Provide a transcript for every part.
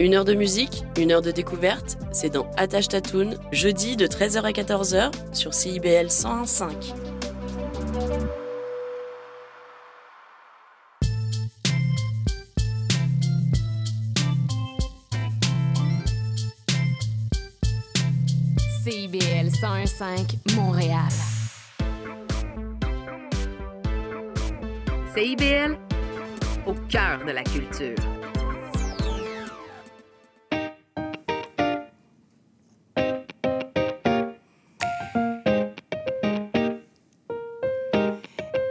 Une heure de musique, une heure de découverte, c'est dans Attache Tatoune, jeudi de 13h à 14h sur CIBL 101.5. CIBL 101.5 Montréal. CIBL, au cœur de la culture.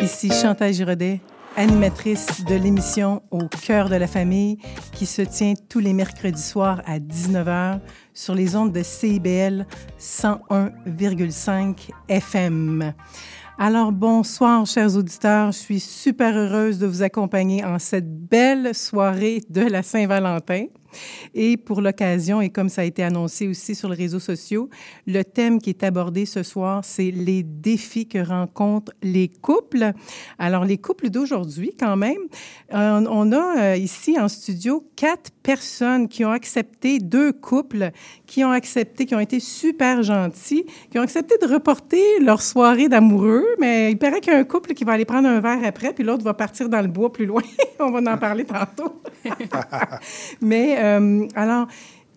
Ici Chantal Giraudet, animatrice de l'émission Au cœur de la famille qui se tient tous les mercredis soirs à 19h sur les ondes de CIBL 101,5 FM. Alors bonsoir chers auditeurs, je suis super heureuse de vous accompagner en cette belle soirée de la Saint-Valentin. Et pour l'occasion, et comme ça a été annoncé aussi sur les réseaux sociaux, le thème qui est abordé ce soir, c'est les défis que rencontrent les couples. Alors, les couples d'aujourd'hui, quand même, on a euh, ici en studio quatre personnes qui ont accepté, deux couples qui ont accepté, qui ont été super gentils, qui ont accepté de reporter leur soirée d'amoureux, mais il paraît qu'il y a un couple qui va aller prendre un verre après, puis l'autre va partir dans le bois plus loin. on va en parler tantôt. mais euh, alors,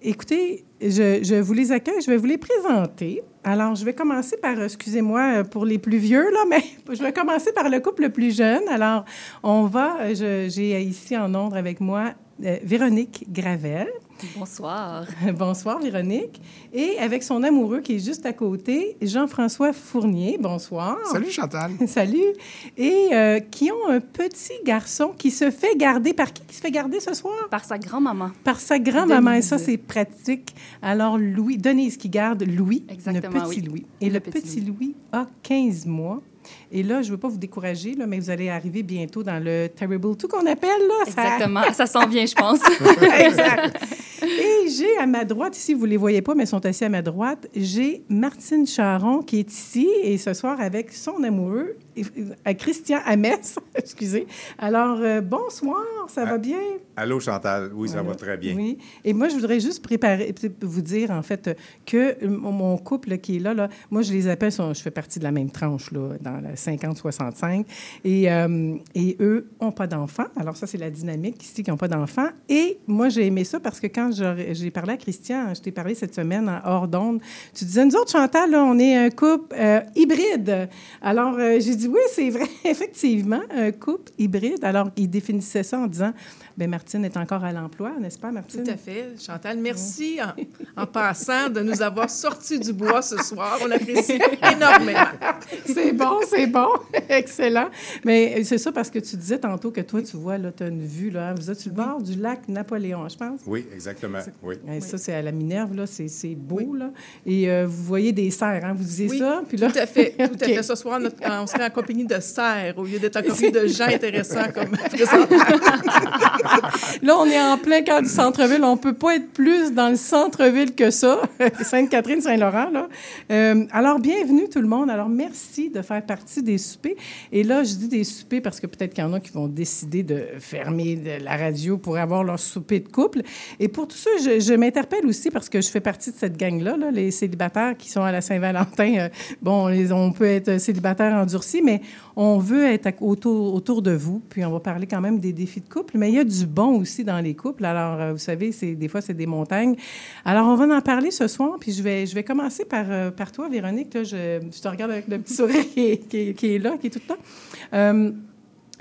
écoutez, je, vous les accueille, je vais vous les présenter. Alors, je vais commencer par, excusez-moi pour les plus vieux, là, mais je vais commencer par le couple le plus jeune. Alors, on va, j'ai ici en Londres avec moi euh, Véronique Gravel. Bonsoir. Bonsoir, Véronique. Et avec son amoureux qui est juste à côté, Jean-François Fournier. Bonsoir. Salut, Chantal. Salut. Et euh, qui ont un petit garçon qui se fait garder. Par qui qui se fait garder ce soir? Par sa grand-maman. Par sa grand-maman. Et ça, c'est pratique. Alors, Louis, Denise qui garde Louis, Exactement, le petit oui. Louis. Et le, le petit, petit Louis. Louis a 15 mois. Et là, je ne veux pas vous décourager, là, mais vous allez arriver bientôt dans le Terrible tout qu'on appelle. Là, Exactement. Ça, ça s'en vient, je pense. exact. Et j'ai à ma droite, ici, vous ne les voyez pas, mais ils sont assis à ma droite, j'ai Martine Charon qui est ici et ce soir avec son amoureux, Christian Hamès. Excusez. Alors, euh, bonsoir, ça va bien? Allô, Chantal. Oui, ça va très bien. Oui. Et moi, je voudrais juste préparer, vous dire, en fait, que mon couple qui est là, là, moi, je les appelle, je fais partie de la même tranche, là, dans la 50-65. Et, euh, et eux n'ont pas d'enfants. Alors, ça, c'est la dynamique ici, qui n'ont pas d'enfants. Et moi, j'ai aimé ça parce que quand j'ai parlé à Christian, je t'ai parlé cette semaine en hors d'onde, tu disais, nous autres, Chantal, là, on est un couple euh, hybride. Alors, euh, j'ai dit, oui, c'est vrai, effectivement, un couple hybride. Alors, il définissait ça en disant, Bien, Martine est encore à l'emploi, n'est-ce pas, Martine? Tout à fait. Chantal, merci en, en, passant de nous avoir sortis du bois ce soir. On apprécie énormément. c'est bon, c'est bon. Excellent. Mais c'est ça parce que tu disais tantôt que toi, tu vois, là, tu as une vue, là. Vous êtes sur le bord du lac Napoléon, je pense. Oui, exactement. Oui. Et ça, c'est à la Minerve, là. C'est beau, oui. là. Et euh, vous voyez des cerfs, hein? Vous disiez oui, ça? Puis là... Tout à fait. Tout okay. à fait. Ce soir, notre, on serait en compagnie de cerfs au lieu d'être en compagnie de gens intéressants comme Là, on est en plein cœur du centre-ville. On ne peut pas être plus dans le centre-ville que ça, Sainte-Catherine, Saint-Laurent. Là. Euh, alors, bienvenue tout le monde. Alors, merci de faire partie des soupers. Et là, je dis des soupers parce que peut-être qu'il y en a qui vont décider de fermer la radio pour avoir leur souper de couple. Et pour tout ça, je, m'interpelle aussi parce que je fais partie de cette gang-là, là, les célibataires qui sont à la Saint-Valentin. Euh, bon, les, on peut être célibataire endurci, mais on veut être autour, autour de vous. Puis, on va parler quand même des défis de couple. Mais il y a du bon aussi dans les couples. Alors, euh, vous savez, des fois, c'est des montagnes. Alors, on va en parler ce soir, puis je vais, je vais commencer par, euh, par toi, Véronique. Là, je, je, te regarde avec le petit sourire qui, qui, est là, qui est tout le temps. Euh,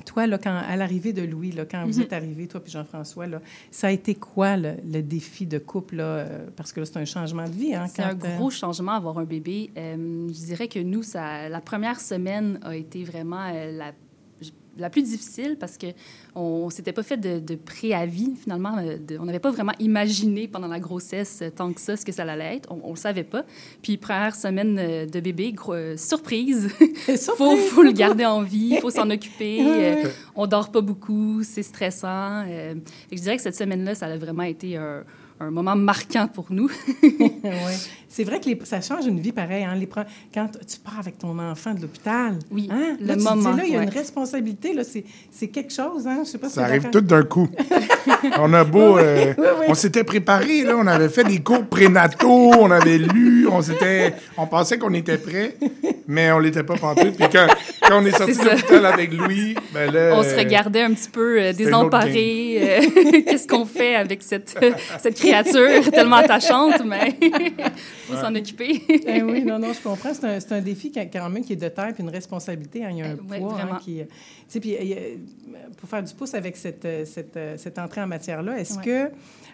toi, là, quand, à l'arrivée de Louis, là, quand mm -hmm. vous êtes arrivés, toi puis Jean-François, ça a été quoi le, le défi de couple? Là, parce que là, c'est un changement de vie. Hein, c'est un gros changement avoir un bébé. Euh, je dirais que nous, ça, la première semaine a été vraiment euh, la la plus difficile parce que on, s'était pas fait de, de préavis finalement. De, on n'avait pas vraiment imaginé pendant la grossesse tant que ça ce que ça allait être. On, ne le savait pas. Puis première semaine de bébé, gros, euh, surprise. Il faut, faut, le garder en vie, il faut s'en occuper. euh, on dort pas beaucoup, c'est stressant. Euh, je dirais que cette semaine-là, ça a vraiment été un, un moment marquant pour nous. ouais. C'est vrai que les, ça change une vie pareil. Hein, les, quand tu pars avec ton enfant de l'hôpital, Oui, hein, le là, tu te dis, moment, là, il y a une responsabilité. Là, c'est, c'est quelque chose. Hein, je sais pas si Ça arrive tout d'un coup. on a beau... euh, Oui, oui. On s'était préparé, là. On avait fait des cours prénataux, on avait lu, on s'était... On pensait qu'on était prêts, mais on l'était pas pantoute. Puis quand, quand on est sorti de l'hôpital avec Louis, ben là... On se regardait un petit peu euh, désemparés. euh, Qu'est-ce qu'on fait avec cette, cette créature tellement attachante, mais faut s'en occuper. Eh oui, non, non, je comprends. C'est un, c'est un défi qui- quand même qui est de taille puis une responsabilité. hein. Il y a un Euh, ouais, poids hein, qui... euh, Tu sais, puis a- pour faire du pouce avec cette, euh, cette, euh, cette entrée en matière-là, est-ce Ouais. que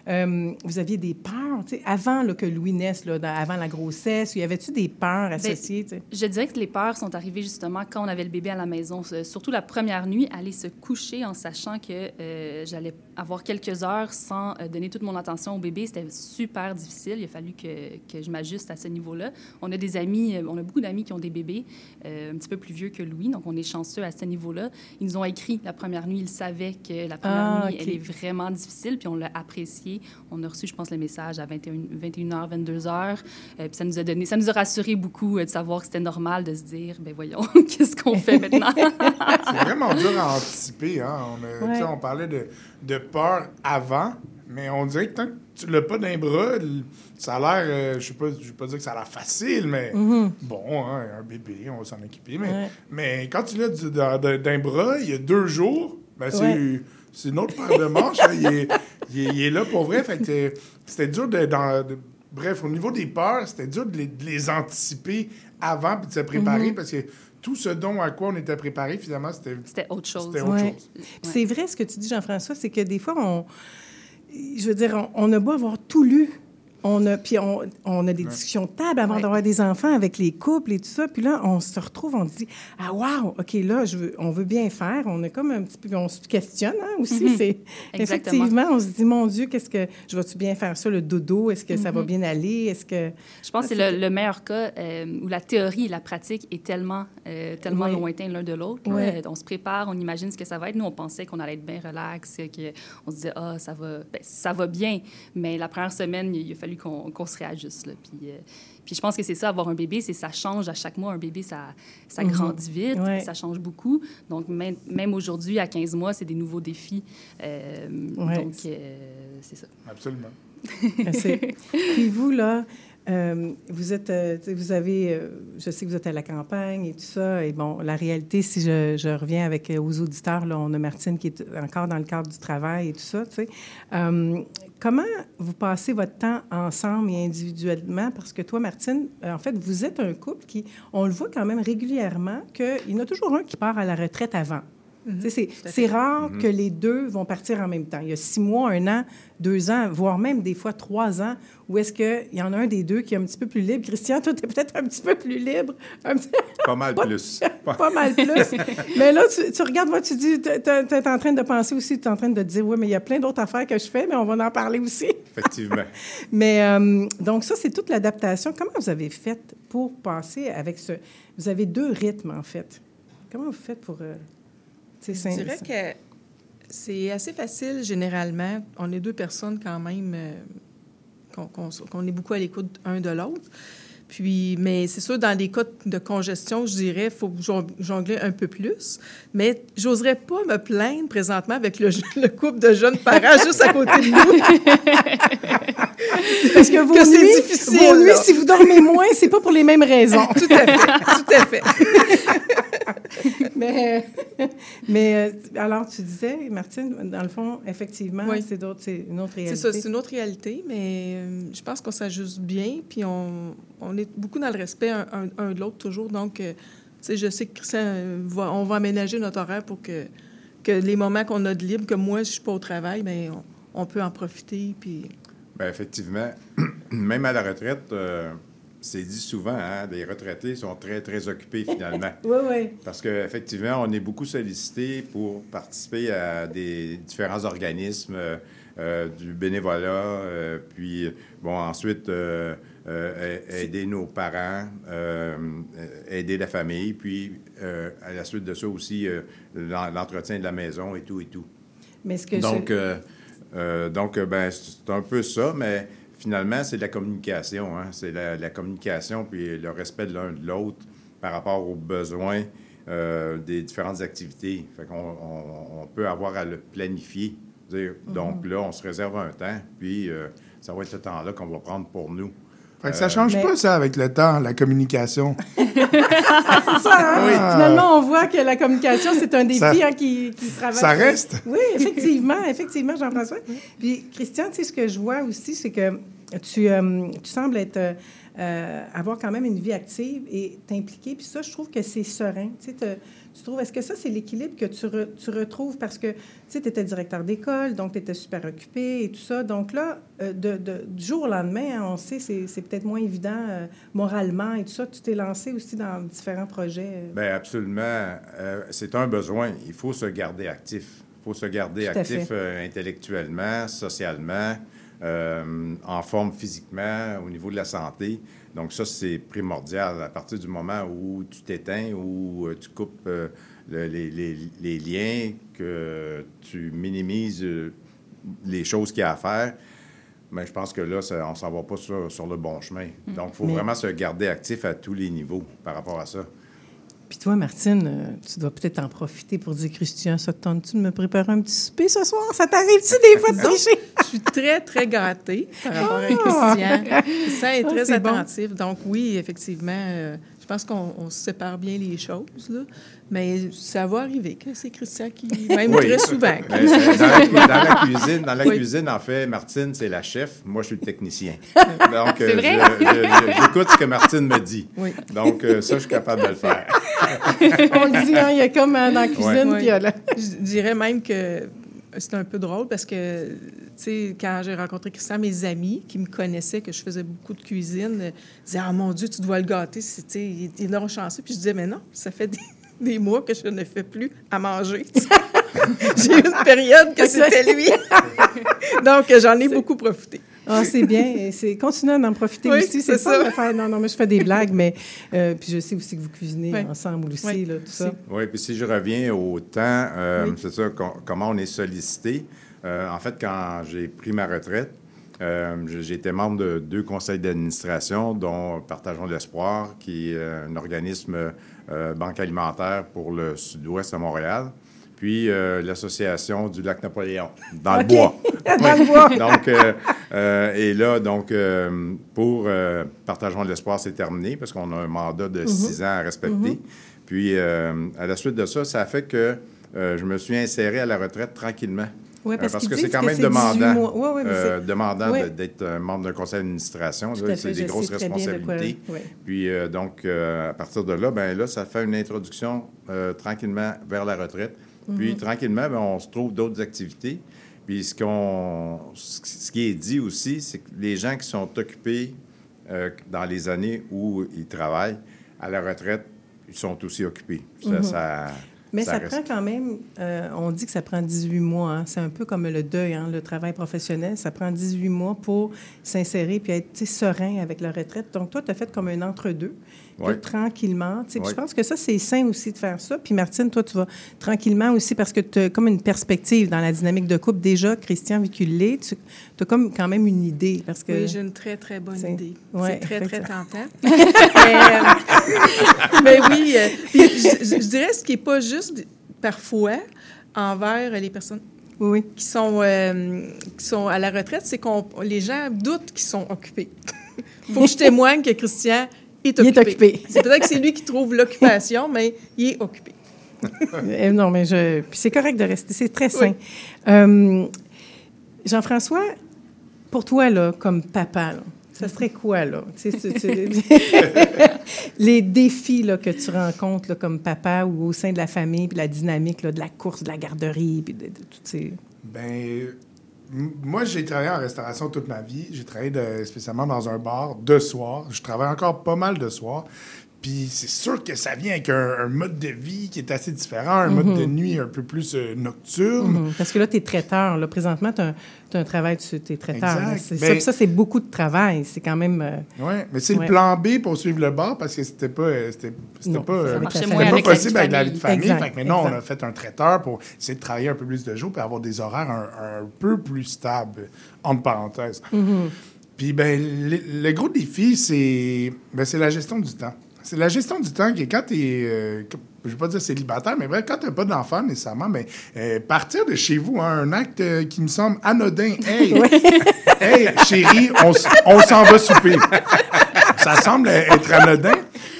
euh, vous aviez des peurs, tu sais, avant là, que Louis naisse, là, dans- avant la grossesse, y avait-tu des peurs Ben, associées? Je dirais que les peurs sont arrivées justement quand on avait le bébé à la maison. Surtout la première nuit, aller se coucher en sachant que euh, j'allais avoir quelques heures sans euh, donner toute mon attention au bébé. C'était super difficile. Il a fallu que, que je m'ajuste à ce niveau-là. On a des amis, on a beaucoup d'amis qui ont des bébés euh, un petit peu plus vieux que Louis, donc on est chanceux à ce niveau-là. Ils nous ont écrit la première nuit. Ils savaient que la première Ah, nuit, OK. elle est vraiment difficile, puis on l'a On a reçu, je pense, le message à 21, 21h, 22h. Euh, puis ça nous a donné, ça nous a rassuré beaucoup euh, de savoir que c'était normal de se dire, ben voyons, qu'est-ce qu'on fait maintenant? C'est vraiment dur à anticiper. Hein? On, a- Ouais. on parlait de, de peur avant, mais on dirait que tant que tu l'as pas d'un bras, ça a l'air, euh, je sais pas, je vais pas dire que ça a l'air facile, mais bon, hein, un bébé, on va s'en occuper. Mais, Ouais. mais quand tu l'as d'un bras, il y a deux jours, ben c'est Ouais. une autre paire de manches. hein. il, est, il est- il est là pour vrai. Fait que c'était dur de, dans- de- Bref, au niveau des peurs, c'était dur de les, de les anticiper avant puis de se préparer Mhm. parce que tout ce dont à quoi on était préparé, finalement, c'était C'était autre chose. c'était autre Ouais. chose. Puis C'est vrai ce que tu dis, Jean-François, c'est que des fois, on, je veux dire, on, on a beau avoir tout lu. On a, puis on, on a des discussions de table avant Ouais. d'avoir des enfants avec les couples et tout ça. Puis là, on se retrouve, on se dit Ah, wow, OK, là, je veux, on veut bien faire. On est comme un petit peu, on se questionne hein, aussi. Mhm. C'est. Effectivement, on se dit Mon Dieu, qu'est-ce que, je vais-tu bien faire ça, le dodo? Est-ce que ça Mhm. va bien aller? Est-ce que. Je pense que c'est le, le meilleur cas euh, où la théorie et la pratique est tellement, euh, tellement lointain l'un de l'autre. Ouais. Euh, On se prépare, on imagine ce que ça va être. Nous, on pensait qu'on allait être bien relax, qu'on se disait, ah, ça va, ben, ça va bien. Mais la première semaine, il, il a fallu qu'on se réajuste. là. Puis, euh, puis je pense que c'est ça, avoir un bébé, c'est ça change à chaque mois. Un bébé, ça, ça Mhm. grandit vite, Ouais. ça change beaucoup. Donc, même, même aujourd'hui, à 15 mois, c'est des nouveaux défis. Euh, Ouais. Donc, euh, c'est ça. Absolument. Puis vous, là, euh, vous êtes, euh, vous avez, euh, je sais que vous êtes à la campagne et tout ça, et bon, la réalité, si je, reviens avec aux auditeurs, là, on a Martine qui est encore dans le cadre du travail et tout ça, comment vous passez votre temps ensemble et individuellement? Parce que toi, Martine, en fait, vous êtes un couple qui, on le voit quand même régulièrement, qu'il y en a toujours un qui part à la retraite avant. Sais, C'est rare que les deux vont partir en même temps. Il y a six mois, un an, deux ans, voire même des fois trois ans, où est-ce qu'il y en a un des deux qui est un petit peu plus libre. Christian, toi, tu es peut-être un petit peu plus libre, petit- Pas mal plus. Pas- pas mal plus. Mais là, tu, tu regardes, moi, tu dis, tu es en train de penser aussi, tu es en train de te dire, oui, mais il y a plein d'autres affaires que je fais, mais on va en parler aussi. Effectivement. Mais euh, donc, ça, c'est toute l'adaptation. Comment vous avez fait pour passer avec ce. Vous avez deux rythmes, en fait. Comment vous faites pour. euh, Je c'est- dirais que c'est assez facile, généralement. On est deux personnes quand même euh, qu'on est beaucoup à l'écoute un de l'autre. Puis, mais c'est sûr, dans des cas de congestion, je dirais, il faut jon- jongler un peu plus. Mais j'oserais pas me plaindre présentement avec le, le couple de jeunes parents juste à côté de nous. Parce que vos Que nuits, difficile, vos nuits, si vous dormez moins, c'est pas pour les mêmes raisons. tout à fait, tout à fait. mais, mais euh, alors, tu disais, Martine, dans le fond, effectivement, Oui. c'est d'autres- c'est une autre C'est réalité. ça, c'est une autre réalité, mais euh, je pense qu'on s'ajuste bien, puis on, on est beaucoup dans le respect un, un- un de l'autre toujours. Donc, euh, tu sais, je sais que Christian, va, on va aménager notre horaire pour que, que les moments qu'on a de libre, que moi, je suis pas au travail, mais on, on peut en profiter, puis... Bien, effectivement, même à la retraite, euh, c'est dit souvent, hein, les retraités sont très, très occupés finalement. Oui, oui. Parce qu'effectivement, on est beaucoup sollicité pour participer à des différents organismes, euh, euh, du bénévolat, euh, puis, bon, ensuite, aider nos parents, aider la famille, puis à la suite de ça aussi, l'en- l'entretien de la maison et tout et tout. Mais ce que Donc, je... donc, ben, c'est un peu ça, mais finalement, c'est de la communication. Hein? C'est la, la communication puis le respect de l'un de l'autre par rapport aux besoins euh, des différentes activités. Fait qu'on on, on peut avoir à le planifier. Dire, Donc là, on se réserve un temps, puis euh, ça va être ce temps-là qu'on va prendre pour nous. Fait que ça change mais- pas, ça, avec le temps, la communication. Ça, hein? Oui. Finalement, on voit que la communication, c'est un défi Ça- hein, qui, qui travaille. ça reste. Oui, effectivement, effectivement, Jean-François. Puis, Christian, tu sais, ce que je vois aussi, c'est que tu, euh, tu sembles être, euh, euh, avoir quand même une vie active et t'impliquer. Puis ça, je trouve que c'est serein. Tu sais, te- tu trouves, est-ce que ça, c'est l'équilibre que tu, re- tu retrouves? Parce que, tu étais directeur d'école, donc tu étais super occupé et tout ça. Donc là, de, de- du jour au lendemain, hein, on sait, c'est, c'est peut-être moins évident euh, moralement et tout ça. Tu t'es lancé aussi dans différents projets. Bien, absolument. C'est un besoin. Il faut se garder actif. Il faut se garder actif intellectuellement, socialement, euh, en forme physiquement, au niveau de la santé. Donc ça, c'est primordial. À partir du moment où tu t'éteins, où euh, tu coupes euh, le- les, les- les liens, que tu minimises les choses qu'il y a à faire, mais je pense que là, ça- on s'en va pas sur, sur le bon chemin. Donc, il faut Mais- vraiment se garder actif à tous les niveaux par rapport à ça. Puis toi, Martine, euh, tu dois peut-être en profiter pour dire, Christian, ça te tente-tu de me préparer un petit souper ce soir? Ça t'arrive-tu des fois de tricher? Je suis très, très gâtée par rapport à Christian. Christian est Ah, très attentif. Donc, oui, effectivement, euh, je pense qu'on sépare bien les choses. Là. Mais ça va arriver que c'est Christian qui, même Oui. très souvent. Dans, la, dans la cuisine, dans la Oui. cuisine, en fait, Martine, c'est la chef. Moi, je suis le technicien. Donc, euh, j'écoute ce que Martine me dit. Oui. Donc, euh, ça, je suis capable de le faire. On le dit, hein, il y a comme euh, dans la cuisine, Ouais. puis là. Je dirais même que c'est un peu drôle parce que, tu sais, quand j'ai rencontré Christian, mes amis qui me connaissaient, que je faisais beaucoup de cuisine, euh, disaient Ah mon Dieu, tu dois le gâter, c'est, tu sais, il est- il est non chanceux. Puis je disais Mais non, ça fait des, des mois que je ne fais plus à manger. j'ai eu une période que c'était lui. Donc, j'en ai beaucoup profité. Ah, c'est bien. C'est continuer d'en profiter Oui, aussi. C'est ça. ça. de faire. Non, non, mais je fais des blagues, mais euh, puis je sais aussi que vous cuisinez Oui. ensemble aussi, Oui, là, tout ça. Oui, puis si je reviens au temps, euh, Oui. c'est ça, com- comment on est sollicité? Euh, en fait, quand j'ai pris ma retraite, euh, j'ai- été membre de deux conseils d'administration, dont Partageons l'espoir, qui est un organisme euh, banque alimentaire pour le sud-ouest à Montréal, puis euh, l'Association du lac Napoléon, dans le bois. Dans le bois. Donc, euh, euh, et là, donc, pour Partageons l'espoir, c'est terminé parce qu'on a un mandat de six ans à respecter. Puis, euh, à la suite de ça, ça a fait que je me suis inséré à la retraite tranquillement. Oui, parce, parce que c'est quand que même c'est 18 demandant. Oui, oui, euh, demandant de- d'être membre d'un conseil d'administration. C'est des grosses de responsabilités. Puis, euh, donc, euh, à partir de là, ben là, ça fait une introduction tranquillement vers la retraite. Mhm. Puis, tranquillement, ben, on se trouve d'autres activités. Puis, ce, qu'on, ce qui est dit aussi, c'est que les gens qui sont occupés euh, dans les années où ils travaillent, à la retraite, ils sont aussi occupés. Ça, ça- Mhm. Mais ça, reste- prend quand même, euh, on dit que ça prend 18 mois. hein. C'est un peu comme le deuil, hein, le travail professionnel. Ça prend 18 mois pour s'insérer puis être serein avec la retraite. Donc, toi, tu as fait comme un entre-deux, Ouais. tranquillement. tu sais. Puis Ouais. Je pense que ça, c'est sain aussi de faire ça. Puis, Martine, toi, tu vas tranquillement aussi parce que tu as comme une perspective dans la dynamique de couple. Déjà, Christian, vu tu as comme quand même une idée. Parce que... Oui, j'ai une très, très bonne C'est- idée. ouais, c'est très, très tentant. mais, euh, mais oui, euh, puis je, dirais ce qui n'est pas juste parfois envers les personnes Oui, qui sont, euh, qui sont à la retraite, c'est qu'on les gens doutent qu'ils sont occupés. Faut que je témoigne que Christian est Il occupé. est occupé. C'est peut-être que c'est lui qui trouve l'occupation, mais il est occupé. Euh, non, mais je. Puis c'est correct de rester. C'est très sain. Oui. Euh, Jean-François, pour toi, là, comme papa, là, ça serait quoi, là? Tu sais, tu- tu- les défis là, que tu rencontres là, comme papa ou au sein de la famille, puis la dynamique là, de la course, de la garderie, puis de, de toutes ces. Ben, m- moi, j'ai travaillé en restauration toute ma vie. J'ai travaillé spécialement dans un bar de soir. Je travaille encore pas mal de soir. Puis c'est sûr que ça vient avec un, un mode de vie qui est assez différent, un mode de nuit un peu plus euh, nocturne. Mhm. Parce que là, tu es traiteur. Là. Présentement, tu as, un travail, tu es traiteur. Exact. C'est Ben- ça, ça, c'est beaucoup de travail. C'est quand même. euh, Oui, mais c'est Ouais. le plan B pour suivre le bar parce que c'était pas, euh, c'était, pas, euh, pas avec possible avec la vie de famille. Fait que maintenant, on a fait un traiteur pour essayer de travailler un peu plus de jours et avoir des horaires un, un peu plus stables, entre parenthèses. Mm-hmm. Puis, ben, le, le gros défi, c'est, ben, c'est la gestion du temps. C'est la gestion du temps qui est quand tu es, je ne vais pas dire célibataire, mais bref, quand tu n'as pas d'enfant nécessairement, ben, euh, partir de chez vous, hein, un acte euh, qui me semble anodin. Hey, hey chérie, on s'en va souper. Ça semble être anodin.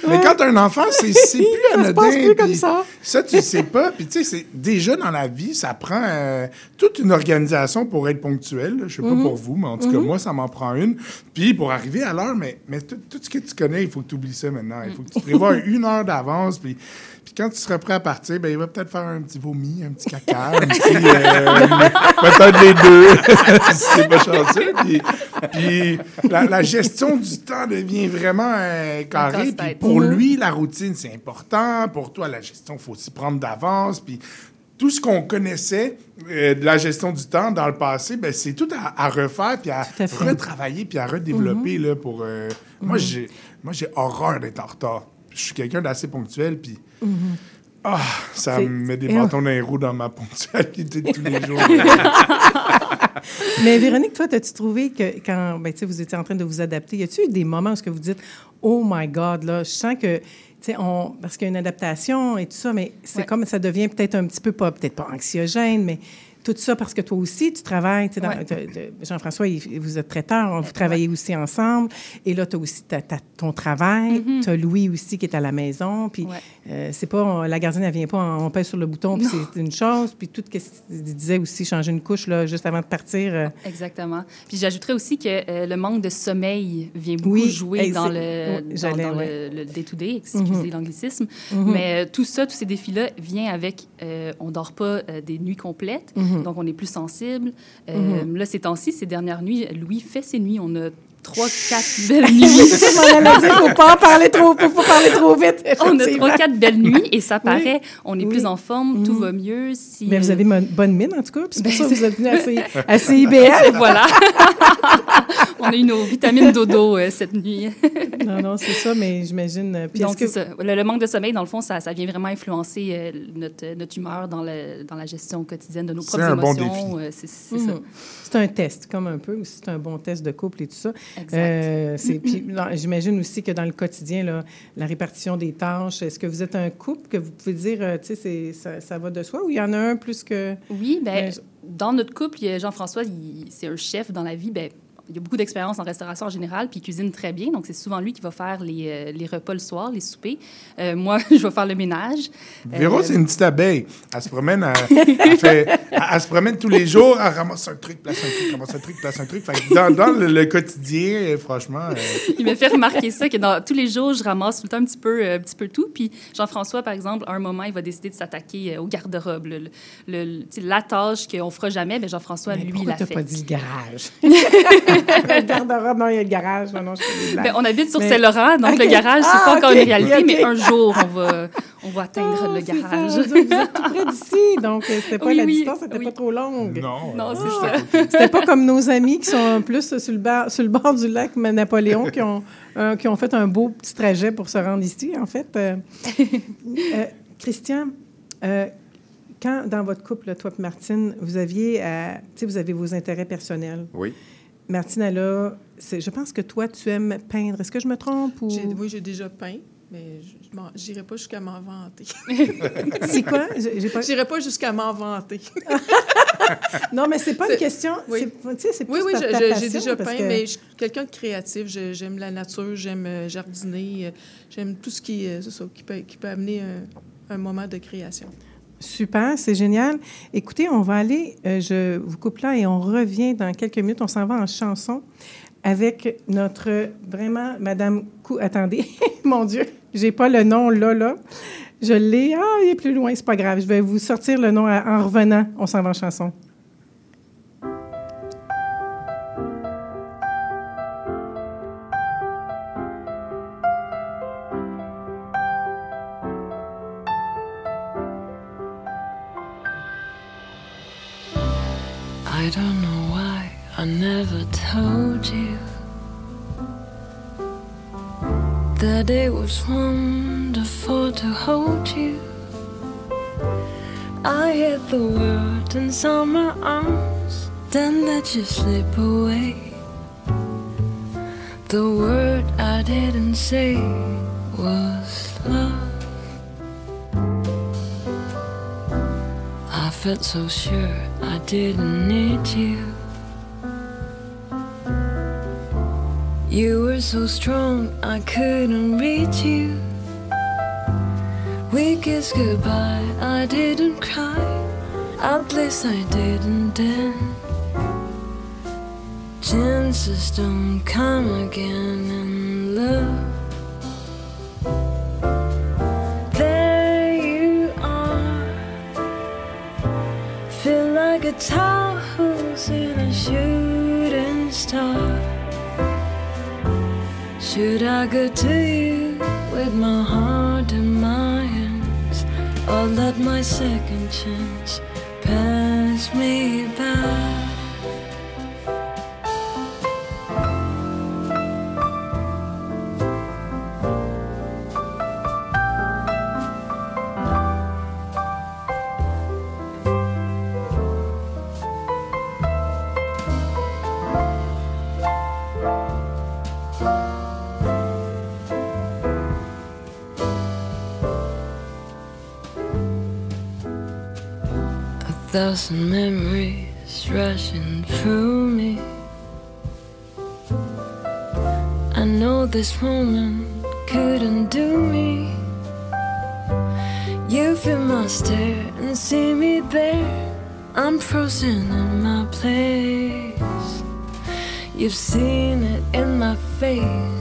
Mais quand un enfant, c'est c'est plus Ça se anodin. passe plus comme ça. Ça, tu sais pas. Puis, tu sais, c'est- déjà dans la vie, ça prend euh, toute une organisation pour être ponctuel. Je sais pas Mhm. pour vous, mais en tout cas, moi, ça m'en prend une. Puis, pour arriver à l'heure, mais, mais tout, tout ce que tu connais, il faut que tu oublies ça maintenant. Il faut que tu prévois une heure d'avance. Puis, puis quand tu seras prêt à partir, ben, il va peut-être faire un petit vomi, un petit caca, un petit, euh, peut-être les deux, si c'est pas chanceux. Puis, puis la, la gestion du temps devient vraiment euh, carrée. Puis pour lui, la routine, c'est important. Pour toi, la gestion, il faut aussi prendre d'avance. Puis tout ce qu'on connaissait euh, de la gestion du temps dans le passé, ben, c'est tout à, à refaire, puis à, retravailler, puis à redévelopper. là, pour, euh, Moi, j'ai moi, j'ai horreur d'être en retard. Je suis quelqu'un d'assez ponctuel, puis... Ah, ça C'est- me met des et- bâtons dans les roues dans ma ponctualité de tous les jours. Mais Véronique, toi, as-tu trouvé que quand ben, vous étiez en train de vous adapter, y a-tu eu des moments où ce que vous dites Oh my God, là, je sens que. tu sais, On, parce qu'il y a une adaptation et tout ça, mais c'est Ouais. comme ça devient peut-être un petit peu, pas peut-être pas anxiogène, mais tout ça parce que toi aussi, tu travailles. tu sais, Ouais. Jean-François, vous êtes traiteur, vous travaillez aussi ensemble. Et là, tu as aussi ton travail. Tu as Louis aussi qui est à la maison. Puis Ouais. euh, c'est pas, la gardienne, elle vient pas, on pèse sur le bouton, puis c'est une chose. Puis tout ce qu'il disait aussi, changer une couche là, juste avant de partir. euh, Exactement. Puis j'ajouterais aussi que euh, le manque de sommeil vient beaucoup Oui, jouer dans le, dans, le, day-to-day, excusez l'anglicisme. Mhm. Mais tout ça, tous ces défis-là, vient avec, on dort pas des nuits complètes, Mhm. donc on est plus sensible. Euh, Là, ces temps-ci, ces dernières nuits, Louis fait ses nuits. On a trois, quatre belles nuits. Allais dire, faut pas en parler trop, faut pas parler trop vite. On a trois, quatre belles nuits et ça paraît. On est Oui. plus en forme, tout Mhm. va mieux. Si, Mais vous euh, avez une bonne mine, en tout cas. C'est pour Ben, ça que vous êtes venu à Et CIBL. voilà. on a eu nos vitamines dodo euh, cette nuit. non, non, c'est ça, mais j'imagine. euh, Donc, que... ça. Le, le manque de sommeil, dans le fond, ça, ça vient vraiment influencer euh, notre, notre humeur dans, le, dans la gestion quotidienne de nos C'est propres un bon émotions. défi. C'est ça. Mhm. C'est un test, comme un peu, aussi, c'est un bon test de couple et tout ça. Euh, J'imagine aussi que dans le quotidien, là, la répartition des tâches, est-ce que vous êtes un couple que vous pouvez dire, euh, tu sais, c'est- ça, ça va de soi ou il y en a un plus que. Oui, ben, Mais- dans notre couple, Jean-François, c'est un chef dans la vie. Ben, il a beaucoup d'expérience en restauration en général, puis il cuisine très bien. Donc, c'est souvent lui qui va faire les, euh, les repas le soir, les soupers. Euh, moi, je vais faire le ménage. Véro, Euh, c'est une petite abeille. Elle se promène, elle, elle fait- elle- elle se promène tous les jours, elle ramasse un truc, place un truc, ramasse un truc, place un truc. Fait que dans, dans le, le quotidien, franchement, euh, il m'a fait remarquer ça, que dans, tous les jours, je ramasse tout le temps un petit peu, un petit peu tout. Puis Jean-François, par exemple, à un moment, il va décider de s'attaquer au garde-robe. Le- le- la tâche qu'on fera jamais, mais Jean-François, Mais lui, pourquoi l'a fait. pas dit le garage? le garde-robe, non, il y a le garage. Non, non, je. Ben, on habite sur Mais- Saint-Laurent, donc le garage, c'est Ah, pas encore une réalité, ok. mais un jour, on va, on va atteindre Ah, le ça, garage. dire, Vous êtes tout près d'ici, donc euh, c'était pas Oui, la oui, distance, c'était oui. pas trop longue. non. Non, c'est juste ça. C'était pas comme nos amis qui sont plus sur le, bar- sur le bord du lac Napoléon qui ont, euh, qui ont fait un beau petit trajet pour se rendre ici, en fait. Euh, euh, Christian, euh, quand dans votre couple, toi et Martine, vous aviez, euh, tu sais, vous avez vos intérêts personnels. Oui. Martine, c'est- je pense que toi, tu aimes peindre. Est-ce que je me trompe ou? Oui, j'ai déjà peint, mais je n'irai pas jusqu'à m'en vanter. c'est quoi? J'ai pas. Je n'irai pas jusqu'à m'en vanter. Non, mais c'est pas une question. oui. c'est- Tu sais, c'est Oui, oui, j'ai déjà peint, que- mais je suis quelqu'un de créatif. J'aime la nature, j'aime euh, jardiner, euh, j'aime tout ce qui, euh, c'est ça, qui, peut, qui peut amener un, un moment de création. Super, c'est génial. Écoutez, on va aller, euh, je vous coupe là et on revient dans quelques minutes. On s'en va en chanson avec notre vraiment Madame Cou. Attendez, mon Dieu, j'ai pas le nom là là. Je l'ai. Ah, il est plus loin, c'est pas grave. Je vais vous sortir le nom à- en revenant. On s'en va en chanson. Let you slip away. The word I didn't say was love. I felt so sure I didn't need you. You were so strong I couldn't reach you. We kissed goodbye, I didn't cry. At least I didn't then. Chances don't come again in love. There you are. Feel like a who's in a shooting star. Should I go to you with my heart in my hands, or let my second chance pass me by? Thousand memories rushing through me. I know this moment couldn't do me. You feel my stare and see me there. I'm frozen in my place. You've seen it in my face,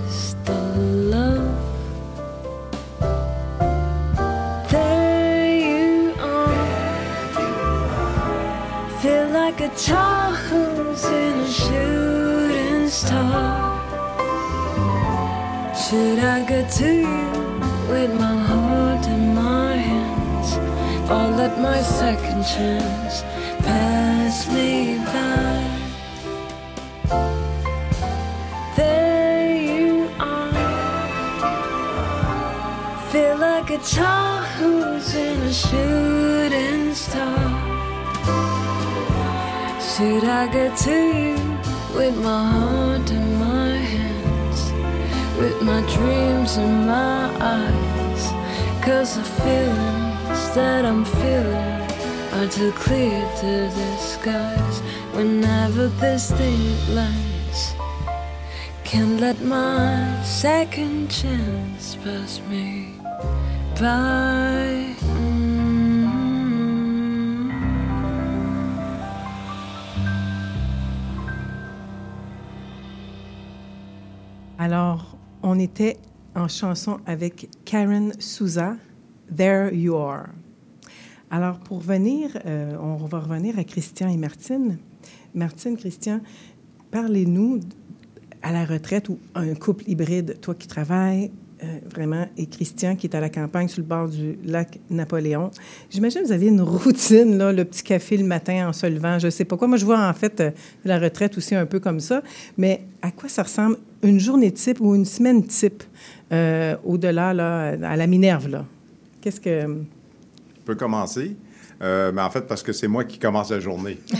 A in a shooting star. Should I go to you with my heart in my hands, or let my second chance pass me by? There you are. Feel like a child who's in a shooting star. Should I get to you with my heart in my hands, with my dreams in my eyes? Cause the feelings that I'm feeling are too clear to disguise. Whenever this thing lands, can't let my second chance pass me by. Alors, on était en chanson avec Karen Souza, There You Are. Alors, pour venir, euh, on va revenir à Christian et Martine. Martine, Christian, parlez-nous à la retraite ou un couple hybride, toi qui travailles vraiment, et Christian qui est à la campagne sur le bord du lac Napoléon. J'imagine que vous avez une routine, là, le petit café le matin en se levant, je ne sais pas quoi. Moi, je vois en fait euh, la retraite aussi un peu comme ça. Mais à quoi ça ressemble une journée type ou une semaine type euh, au-delà, là, à la Minerve, là? Qu'est-ce que... Je peux commencer. Euh, mais en fait, parce que c'est moi qui commence la journée.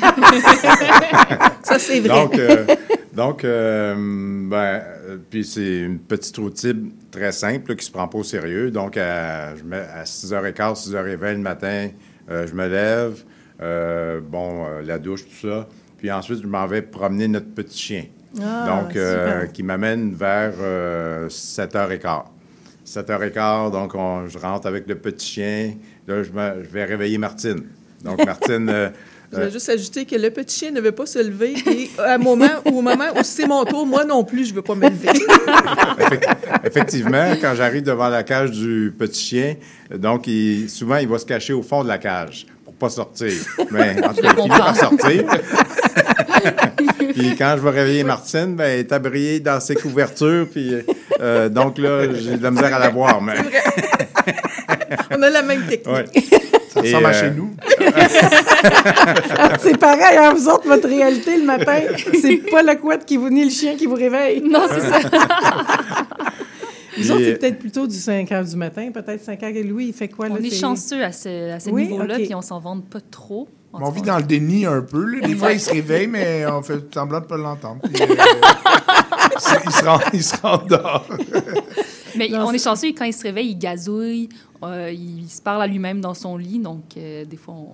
Ça, c'est vrai. Donc, euh, donc euh, ben, euh, puis c'est une petite routine très simple là, qui se prend pas au sérieux. Donc, à, je me- à 6h15, 6h20 le matin, euh, je me lève. euh, bon, la douche, tout ça. Puis ensuite, je m'en vais promener notre petit chien. Ah, donc, qui m'amène vers euh, 7h15. 7h15, donc on- je rentre avec le petit chien. Là, je, me- je vais réveiller Martine. Donc, Martine... euh, Je vais juste ajouter que le petit chien ne veut pas se lever et à un moment, au moment où c'est mon tour, moi non plus, je ne veux pas me lever. Effect- Effectivement, quand j'arrive devant la cage du petit chien, donc il- souvent il va se cacher au fond de la cage pour pas sortir. Mais en tout cas, il finit par sortir. puis quand je vais réveiller Martine, ben, elle est abriée dans ses couvertures. Puis euh, donc là, j'ai de la misère à la voir. Mais On a la même technique. ouais. Ça ressemble à euh, chez nous. C'est pareil, hein, vous autres, votre réalité le matin, c'est pas la couette qui vous ni le chien qui vous réveille. Non, c'est ça. Vous autres, c'est peut-être plutôt du 5 heures du matin, peut-être 5 heures. Et Louis, il fait quoi? Là, on est chanceux à ce, à ce Oui, niveau-là, ok. puis on s'en vende pas trop. On vit dans le déni un peu. là. Des fois, il se réveille, mais on fait semblant de ne pas l'entendre. Puis, euh, il, se rend, il se rend dehors. Mais Non, on c'est- est chanceux, quand il se réveille, il gazouille, euh, il se parle à lui-même dans son lit, donc euh, des fois, on,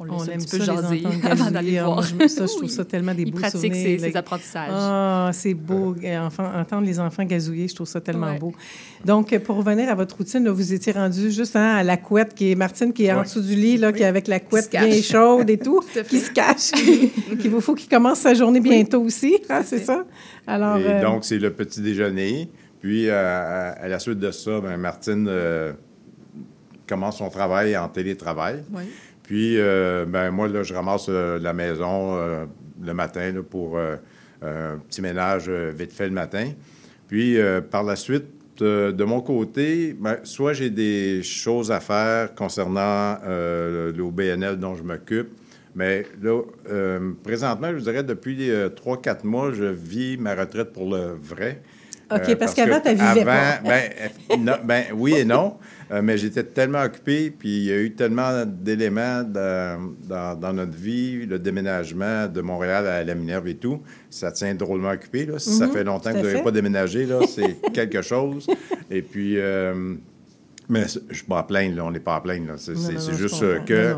on le On laisse un petit ça, peu les jaser avant d'aller Ah, voir. je- ça, je trouve Oui. ça tellement des Il beaux souvenirs. ses, là. ses apprentissages. Ah, c'est beau. Euh, Enfant- entendre les enfants gazouiller, je trouve ça tellement Ouais. beau. Donc, pour revenir à votre routine, là, vous étiez rendu juste hein, à la couette, qui est Martine, qui est en dessous du lit, là, qui est avec la couette bien chaude et tout, Tout qui se cache, qu'il vous faut qu'il commence sa journée bientôt aussi. hein, c'est ça? Alors, Et euh, donc, c'est le petit déjeuner. Puis, euh, à, à la suite de ça, ben, Martine euh, commence son travail en télétravail. Oui. Puis, euh, ben, moi, là, je ramasse la maison le matin là, pour un petit ménage vite fait le matin. Puis, par la suite, de mon côté, ben, soit j'ai des choses à faire concernant euh, l'OBNL dont je m'occupe, mais là, euh, présentement, je vous dirais, depuis euh, 3-4 mois, je vis ma retraite pour le vrai. OK, Euh, parce qu'avant, tu vivais pas. avant, Ben, euh, non, ben, oui et non, euh, mais j'étais tellement occupé, puis il y a eu tellement d'éléments dans, dans- dans notre vie, le déménagement de Montréal à la Minerve et tout, ça tient drôlement occupé. Là. Si ça Mhm, fait longtemps que vous n'avez pas déménagé, là, c'est quelque chose. Et puis, euh, mais je ne suis pas à plaindre, là, on n'est pas à plaindre. là. C'est juste que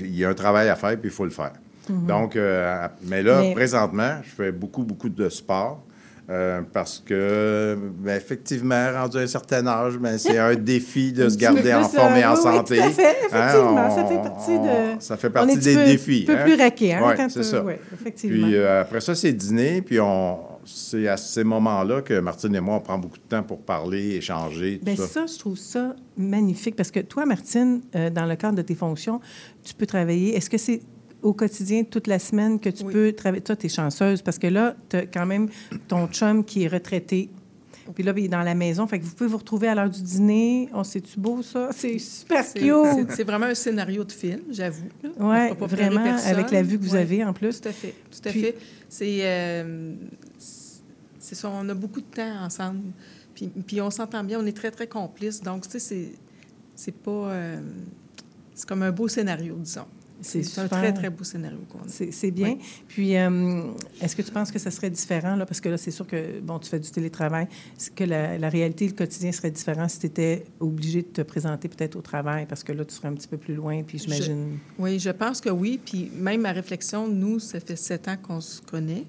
il y a un travail à faire, puis il faut le faire. Donc, euh, mais là, Mais- présentement, je fais beaucoup, beaucoup de sport. Euh, parce que, ben, effectivement, rendu à un certain âge, ben, c'est un défi de se garder en forme et en oui, oui, santé. tout à fait, Hein, effectivement, ça on- fait partie on- de- Ça fait on est partie un des peu, défis. peu hein? plus raqué, hein, Ouais, quand c'est ça. ouais, effectivement. Puis euh, après ça, c'est dîner, puis on, c'est à ces moments-là que Martine et moi, on prend beaucoup de temps pour parler, échanger, tout Bien, ça. ça, je trouve ça magnifique parce que toi, Martine, euh, dans le cadre de tes fonctions, tu peux travailler. Est-ce que c'est au quotidien, toute la semaine, que tu Oui. peux travailler? Toi, tu es chanceuse parce que là, tu as quand même ton chum qui est retraité. Puis là, il est dans la maison. Fait que vous pouvez vous retrouver à l'heure du dîner. On sait-tu beau, ça? C'est super C'est- cute! c'est- C'est vraiment un scénario de film, j'avoue. Oui, vraiment, avec la vue que vous Ouais. avez en plus. Tout à fait, tout à Puis- fait. C'est, euh, c'est ça, on a beaucoup de temps ensemble. Puis, puis on s'entend bien, on est très, très complices. Donc, tu sais, c'est, c'est pas... euh, c'est comme un beau scénario, disons. C'est un très, très beau scénario qu'on a. C'est bien. Puis, euh, est-ce que tu penses que ça serait différent, là, parce que là, c'est sûr que, bon, tu fais du télétravail, que la, la réalité, le quotidien serait différent si tu étais obligé de te présenter peut-être au travail, parce que là, tu serais un petit peu plus loin, puis j'imagine... Oui, je pense que oui. Puis même ma réflexion, nous, ça fait sept ans qu'on se connaît.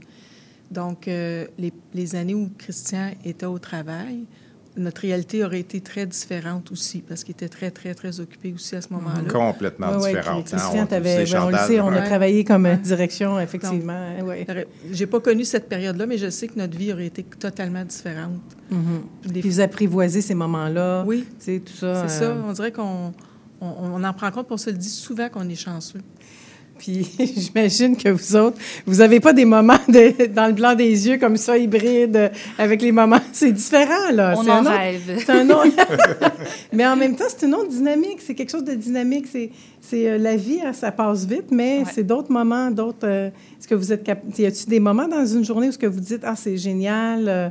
Donc, euh, les, les années où Christian était au travail, notre réalité aurait été très différente aussi, parce qu'il était très, très, très occupé aussi à ce moment-là. Complètement Oui, oui, différente. hein. Christian, On- ben, le sait, on a ouais. travaillé comme euh, Ouais. direction, effectivement. ouais. J'ai pas connu cette période-là, mais je sais que notre vie aurait été totalement différente. Mhm. Des Puis vous apprivoisez ces moments-là, Oui, tu sais, tout ça. c'est euh, ça. On dirait qu'on on, on en prend compte, puis on se le dit souvent qu'on est chanceux. Puis j'imagine que vous autres, vous n'avez pas des moments de- dans le blanc des yeux comme ça, hybride, euh, avec les moments. C'est différent, là. On en un rêve. C'est un autre. mais en même temps, c'est une autre dynamique. C'est quelque chose de dynamique. C'est, c'est euh, la vie, hein, ça passe vite, mais Ouais. c'est d'autres moments, d'autres. euh, est-ce que vous êtes cap... Y a-t-il des moments dans une journée où ce que vous dites, ah, c'est génial. euh,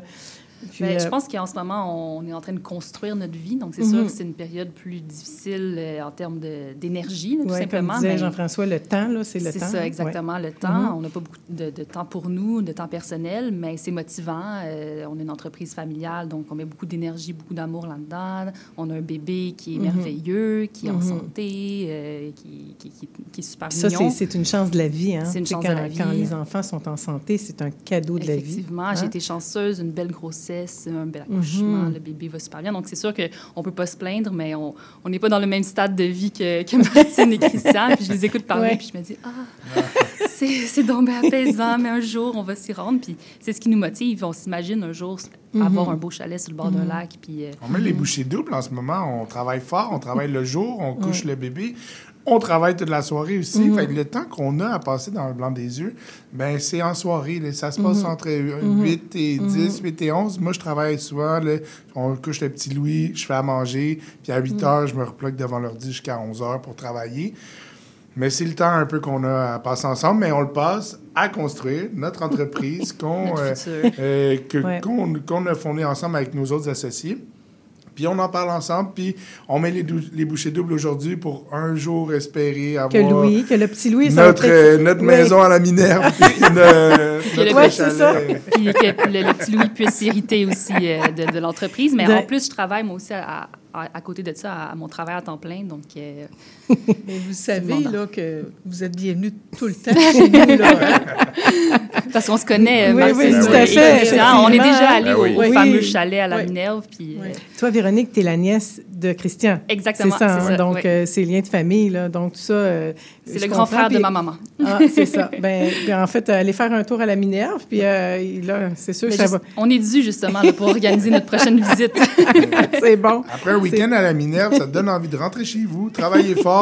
puis, Ben, euh, Je pense qu'en ce moment, on est en train de construire notre vie. Donc, c'est Mhm. sûr que c'est une période plus difficile euh, en termes d'énergie, tout ouais, simplement. comme disait mais Jean-François, le temps, c'est le C'est temps. ça, hein? exactement, le temps. Mhm. On n'a pas beaucoup de, de temps pour nous, de temps personnel, mais c'est motivant. Euh, on est une entreprise familiale, donc on met beaucoup d'énergie, beaucoup d'amour là-dedans. On a un bébé qui est Mhm. merveilleux, qui est en santé, euh, qui, qui, qui- qui est super Puis Ça, mignon. c'est, c'est une chance de la vie. Hein? C'est une chance quand, de la vie. Quand les enfants sont en santé, c'est un cadeau de la vie. Effectivement, j'ai hein? été chanceuse, une belle grossesse, un bel accouchement, Mhm. le bébé va super bien. Donc, c'est sûr qu'on ne peut pas se plaindre, mais on on n'est pas dans le même stade de vie que, que Martine et Christian. Puis je les écoute parler, Ouais. puis je me dis, ah, c'est c'est donc bien apaisant, mais un jour, on va s'y rendre. Puis c'est ce qui nous motive. On s'imagine un jour Mhm. avoir un beau chalet sur le bord d'un lac. Puis, euh, On met les bouchées doubles en ce moment. On travaille fort, on travaille le jour, on couche le bébé. On travaille toute la soirée aussi. Mhm. Fait que le temps qu'on a à passer dans le blanc des yeux, ben c'est en soirée. là. Ça se passe Mhm. entre euh, Mhm. 8 et 10, 8 et 11. Moi, je travaille souvent. là. on couche le petit Louis, je fais à manger. Puis à 8 Mhm. heures, je me reploque devant l'ordi jusqu'à 11 heures pour travailler. Mais c'est le temps un peu qu'on a à passer ensemble, mais on le passe à construire notre entreprise qu'on euh, euh, que- Ouais. qu'on qu'on a fondée ensemble avec nos autres associés. Puis on en parle ensemble, puis on met les, dou- les bouchées doubles aujourd'hui pour un jour espérer avoir Que Louis, que le petit Louis, notre, euh, notre Oui. maison à la Minerve, puis notre, notre Ouais, c'est chalet. ça. Puis que le, le petit Louis puisse s'hériter aussi euh, de, de l'entreprise. Mais De- en plus, je travaille moi aussi à, à- à côté de ça, à, mon travail à temps plein. Donc, euh, Mais vous savez là, que vous êtes bienvenus tout le temps chez nous. Là, hein. parce qu'on se connaît, Oui, oui, tout à fait. On est déjà allé Ben au, oui. au Oui. fameux chalet à la Oui. Minerve. Puis, euh. Toi, Véronique, tu es la nièce de Christian. Exactement, C'est ça, hein? ça, donc oui. euh, c'est lien de famille, là. Donc tout ça. euh, c'est le grand frère de ma maman. Ah, c'est ça. Ben, puis en fait, aller faire un tour à la Minerve, puis là, c'est sûr que ça va. on est dû justement là, pour organiser notre prochaine visite. c'est bon. Après un week-end à la Minerve, ça te donne envie de rentrer chez vous, travailler fort,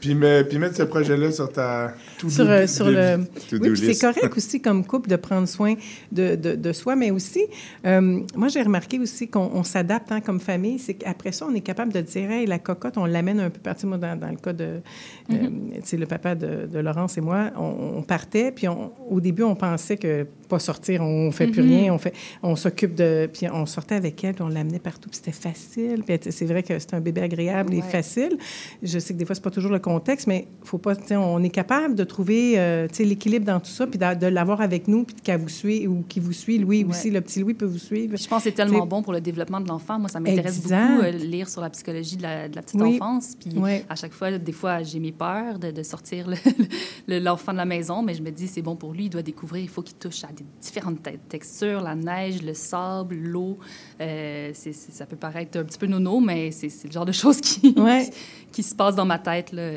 puis, me- puis mettre ce projet-là sur ta Sur, euh, sur vie. le. Oui, c'est correct aussi comme couple de prendre soin de, de, de soi, mais aussi, euh, moi, j'ai remarqué aussi qu'on on s'adapte hein, comme famille. C'est qu'après ça, on est capable de dire, hey, la cocotte, on l'amène un peu partout. Moi, dans, dans le cas de, euh, tu sais, le papa de, de Laurence et moi, on, on partait, puis on- au début, on pensait que pas sortir, on fait plus Mhm. rien, on fait, on s'occupe de, puis on sortait avec elle, puis on l'amenait partout, puis c'était facile. Puis c'est vrai que c'est un bébé agréable et Ouais. facile. Je sais que des fois, c'est pas toujours le contexte, mais faut pas, on est capable de trouver, euh, l'équilibre dans tout ça, puis de, de l'avoir avec nous, puis qu'elle vous suit ou qui vous suit. Louis Ouais. aussi, le petit Louis peut vous suivre. Je pense que c'est tellement T'sais- bon pour le développement de l'enfant. Moi, ça m'intéresse beaucoup, euh, lire sur la psychologie de la, de la petite Oui. enfance. Puis Ouais. à chaque fois, des fois, j'ai mes peurs de, de sortir le- le- l'enfant de la maison, mais je me dis, c'est bon pour lui, il doit découvrir, il faut qu'il touche à des différentes te- textures, la neige, le sable, l'eau. Euh, ça peut paraître un petit peu nono, mais c'est le genre de choses qui, Ouais. qui se passe dans ma tête. Là,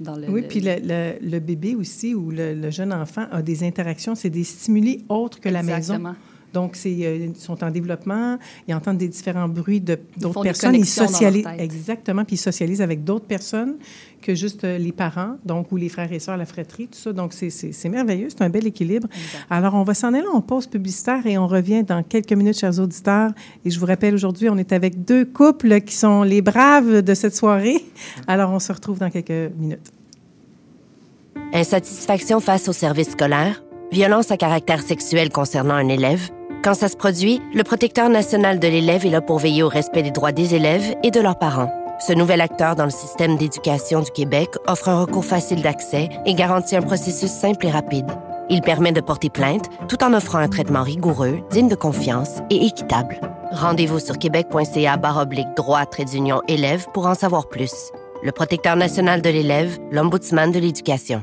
dans le, Oui, le- puis le, le- le bébé aussi ou le, le jeune enfant a des interactions, c'est des stimuli autres que la maison. Donc, c'est, euh, ils sont en développement, ils entendent des différents bruits de, d'autres personnes. Ils connexions dans leur socialisent. tête. Exactement. Puis ils socialisent avec d'autres personnes que juste euh, les parents, donc, ou les frères et sœurs à la fratrie, tout ça. Donc, c'est, c'est, c'est merveilleux. C'est un bel équilibre. Exact. Alors, on va s'en aller en pause publicitaire et on revient dans quelques minutes, chers auditeurs. Et je vous rappelle, aujourd'hui, on est avec deux couples qui sont les braves de cette soirée. Alors, on se retrouve dans quelques minutes. Insatisfaction face au service scolaire, violence à caractère sexuel concernant un élève. Quand ça se produit, le protecteur national de l'élève est là pour veiller au respect des droits des élèves et de leurs parents. Ce nouvel acteur dans le système d'éducation du Québec offre un recours facile d'accès et garantit un processus simple et rapide. Il permet de porter plainte tout en offrant un traitement rigoureux, digne de confiance et équitable. Rendez-vous sur québec.ca oblique droit trait d'union élève pour en savoir plus. Le protecteur national de l'élève, l'ombudsman de l'éducation.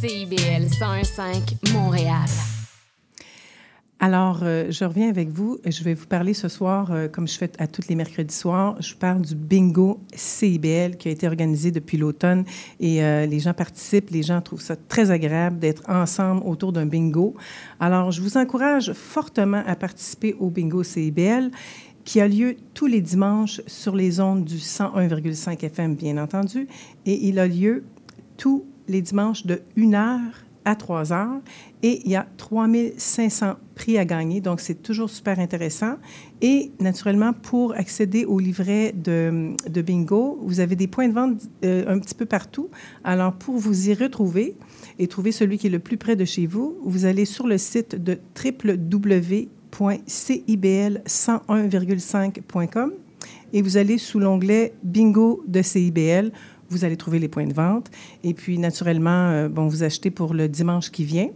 CIBL 101.5 Montréal. Alors, euh, je reviens avec vous. Je vais vous parler ce soir, euh, comme je fais à tous les mercredis soirs, je parle du bingo CIBL qui a été organisé depuis l'automne et euh, les gens participent, les gens trouvent ça très agréable d'être ensemble autour d'un bingo. Alors, je vous encourage fortement à participer au bingo CIBL qui a lieu tous les dimanches sur les ondes du 101,5 FM, bien entendu, et il a lieu tous les dimanches de 1h à 3 heures et il y a 3500 prix à gagner, donc c'est toujours super intéressant. Et naturellement, pour accéder au livret de, de bingo, vous avez des points de vente euh, un petit peu partout. Alors, pour vous y retrouver et trouver celui qui est le plus près de chez vous, vous allez sur le site de www.cibl101,5.com et vous allez sous l'onglet Bingo de CIBL vous allez trouver les points de vente. Et puis, naturellement, euh, bon, vous achetez pour le dimanche qui vient.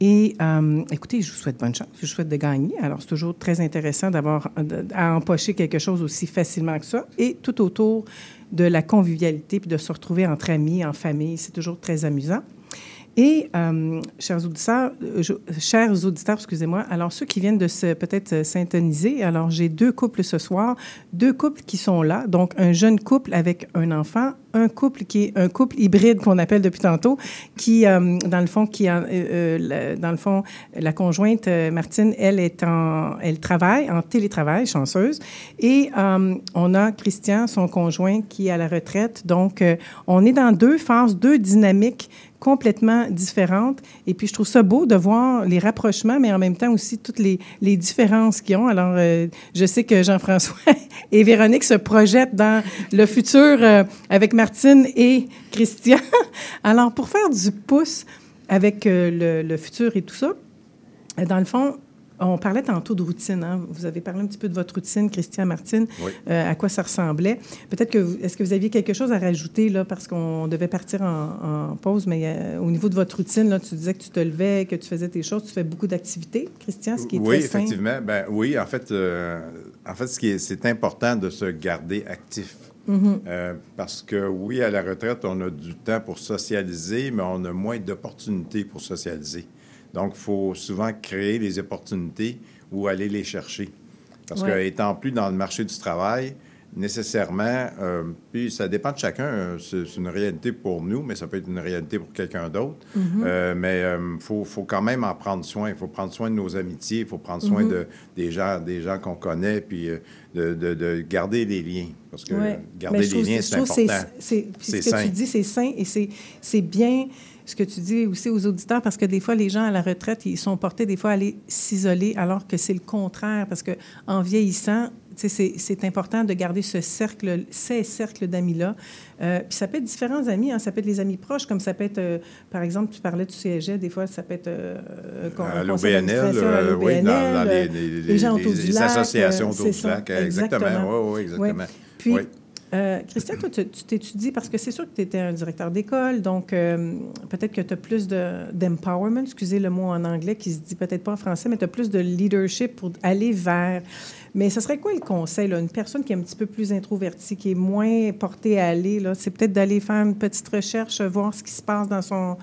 Et euh, écoutez, je vous souhaite bonne chance. Je vous souhaite de gagner. Alors, c'est toujours très intéressant d'avoir à empocher quelque chose aussi facilement que ça. Et tout autour de la convivialité, puis de se retrouver entre amis, en famille, c'est toujours très amusant. Et, euh, chers auditeurs, euh, chers auditeurs, excusez-moi, alors ceux qui viennent de se peut-être euh, syntoniser, alors j'ai deux couples ce soir, deux couples qui sont là, donc un jeune couple avec un enfant, un couple qui est un couple hybride qu'on appelle depuis tantôt, qui, dans le fond, qui, euh, dans le fond, la conjointe Martine, elle est en, elle travaille en télétravail, chanceuse, et on a Christian, son conjoint, qui est à la retraite. Donc, on est dans deux phases, deux dynamiques complètement différentes. Et puis, je trouve ça beau de voir les rapprochements, mais en même temps aussi toutes les, les différences qu'ils ont. Alors, euh, je sais que Jean-François et Véronique se projettent dans le futur euh, avec Martine et Christian. Alors, pour faire du pouce avec euh, le, le, futur et tout ça, dans le fond, on parlait tantôt de routine. Hein? Vous avez parlé un petit peu de votre routine, Christian Martine, euh, à quoi ça ressemblait. Peut-être que est-ce que vous aviez quelque chose à rajouter là, parce qu'on devait partir en, pause, mais euh, au niveau de votre routine, là, tu disais que tu te levais, que tu faisais tes choses, tu fais beaucoup d'activités, Christian, ce qui est oui, très effectivement. Ben, oui, en fait, euh, en fait, ce qui est, c'est important de se garder actif. Mm-hmm. parce que oui, à la retraite, on a du temps pour socialiser, mais on a moins d'opportunités pour socialiser. Donc, il faut souvent créer les opportunités ou aller les chercher. Parce que, qu'étant plus dans le marché du travail, nécessairement, euh, puis ça dépend de chacun. Euh, c'est une réalité pour nous, mais ça peut être une réalité pour quelqu'un d'autre. Mm-hmm. Euh, mais il faut, faut, quand même en prendre soin. Il faut prendre soin de nos amitiés, il faut prendre soin Mm-hmm. de, des gens, des gens qu'on connaît, puis de, de, de, garder les liens. Parce que ouais. garder les liens, c'est important. C'est, ce que tu dis, c'est sain et c'est bien ce que tu dis aussi aux auditeurs, parce que des fois, les gens à la retraite, ils sont portés des fois à aller s'isoler, alors que c'est le contraire, parce que en vieillissant, c'est important de garder ce cercle, ces cercles d'amis-là. Euh, puis ça peut être différents amis, hein, ça peut être les amis proches, comme ça peut être, euh, par exemple, tu parlais du CSG, des fois, ça peut être euh, à l'OBNL, euh, oui, dans, dans les, les, les, gens autour du lac, associations autour du ça, lac, exactement. Oui, oui, exactement. Oui. Puis. Euh, Christian, toi, tu t'étudies parce que c'est sûr que tu étais un directeur d'école, donc euh, peut-être que tu as plus d'empowerment, excusez le mot en anglais qui se dit peut-être pas en français, mais tu as plus de leadership pour aller vers. Mais ce serait quoi le conseil? Une personne qui est un petit peu plus introvertie, qui est moins portée à aller, c'est peut-être d'aller faire une petite recherche, voir ce qui se passe dans son,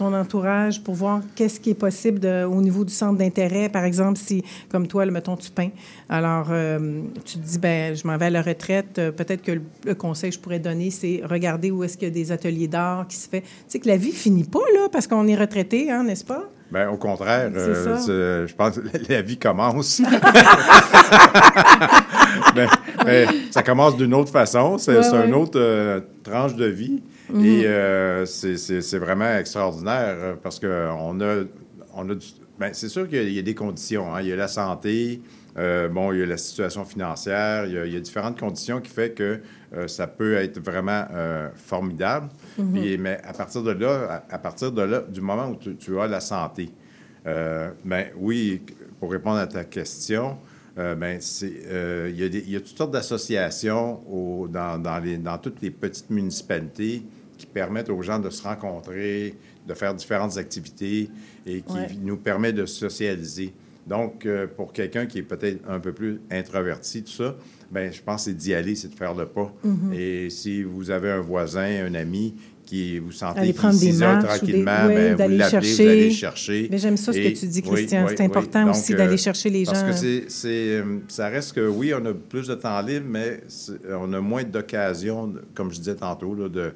entourage pour voir qu'est-ce qui est possible au niveau du centre d'intérêt. Par exemple, si, comme toi, le mettons, tu peins. Alors, euh, tu te dis, ben je m'en vais à la retraite. Euh, peut-être que le, le, conseil que je pourrais donner, c'est regarder où est-ce qu'il y a des ateliers d'art qui se fait. Tu sais que la vie finit pas, là, parce qu'on est retraité, hein, n'est-ce pas? Bien, au contraire, euh, je pense que la vie commence. mais, mais, ça commence d'une autre façon. C'est ouais, ouais. une autre euh, tranche de vie. Mm -hmm. Et euh, c'est vraiment extraordinaire parce qu'on a, on a du, ben, c'est sûr qu'il y, y, a des conditions. Hein. Il y a la santé, euh, bon, il y a la situation financière, il y a, il y a différentes conditions qui fait que euh, ça peut être vraiment euh, formidable. Mm -hmm. Puis, mais à partir de là, à, à, partir de là, du moment où tu, tu as la santé, ben oui, pour répondre à ta question, ben, il, y a des, il y a toutes sortes d'associations dans, dans, dans toutes les petites municipalités qui permettent aux gens de se rencontrer, de faire différentes activités et qui Ouais. nous permet de socialiser. Donc, euh, pour quelqu'un qui est peut-être un peu plus introverti, tout ça, ben, je pense que c'est d'y aller, c'est de faire le pas. Mhm. Et si vous avez un voisin, un ami qui vous sentez Aller qui, prendre des 6 heures marches ou des- tranquillement, oui, ben, vous d'aller l'appelez, chercher. vous allez chercher. Mais j'aime ça ce que tu dis, Christian. oui, C'est important aussi d'aller euh, chercher les Parce gens. que c'est, c'est, euh, ça reste que, oui, on a plus de temps libre, mais on a moins d'occasions, comme je disais tantôt, là, de-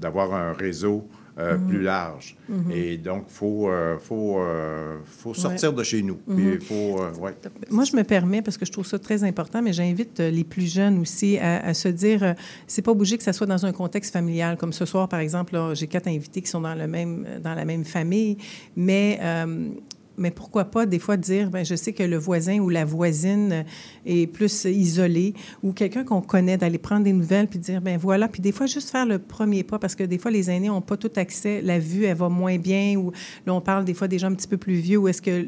d'avoir un réseau euh, plus large. Mhm. Et donc, il faut, euh, faut, euh, faut sortir Ouais. de chez nous. Mhm. Puis faut, ouais. Moi, je me permets, parce que je trouve ça très important, mais j'invite les plus jeunes aussi à, à se dire, c'est pas obligé que ça soit dans un contexte familial. Comme ce soir, par exemple, j'ai quatre invités qui sont dans, le même, dans la même famille, mais... euh, mais pourquoi pas des fois dire, ben je sais que le voisin ou la voisine est plus isolé ou quelqu'un qu'on connaît d'aller prendre des nouvelles puis dire ben voilà puis des fois juste faire le premier pas parce que des fois les aînés n'ont pas tout accès, la vue elle va moins bien ou là on parle des fois des gens un petit peu plus vieux où est-ce que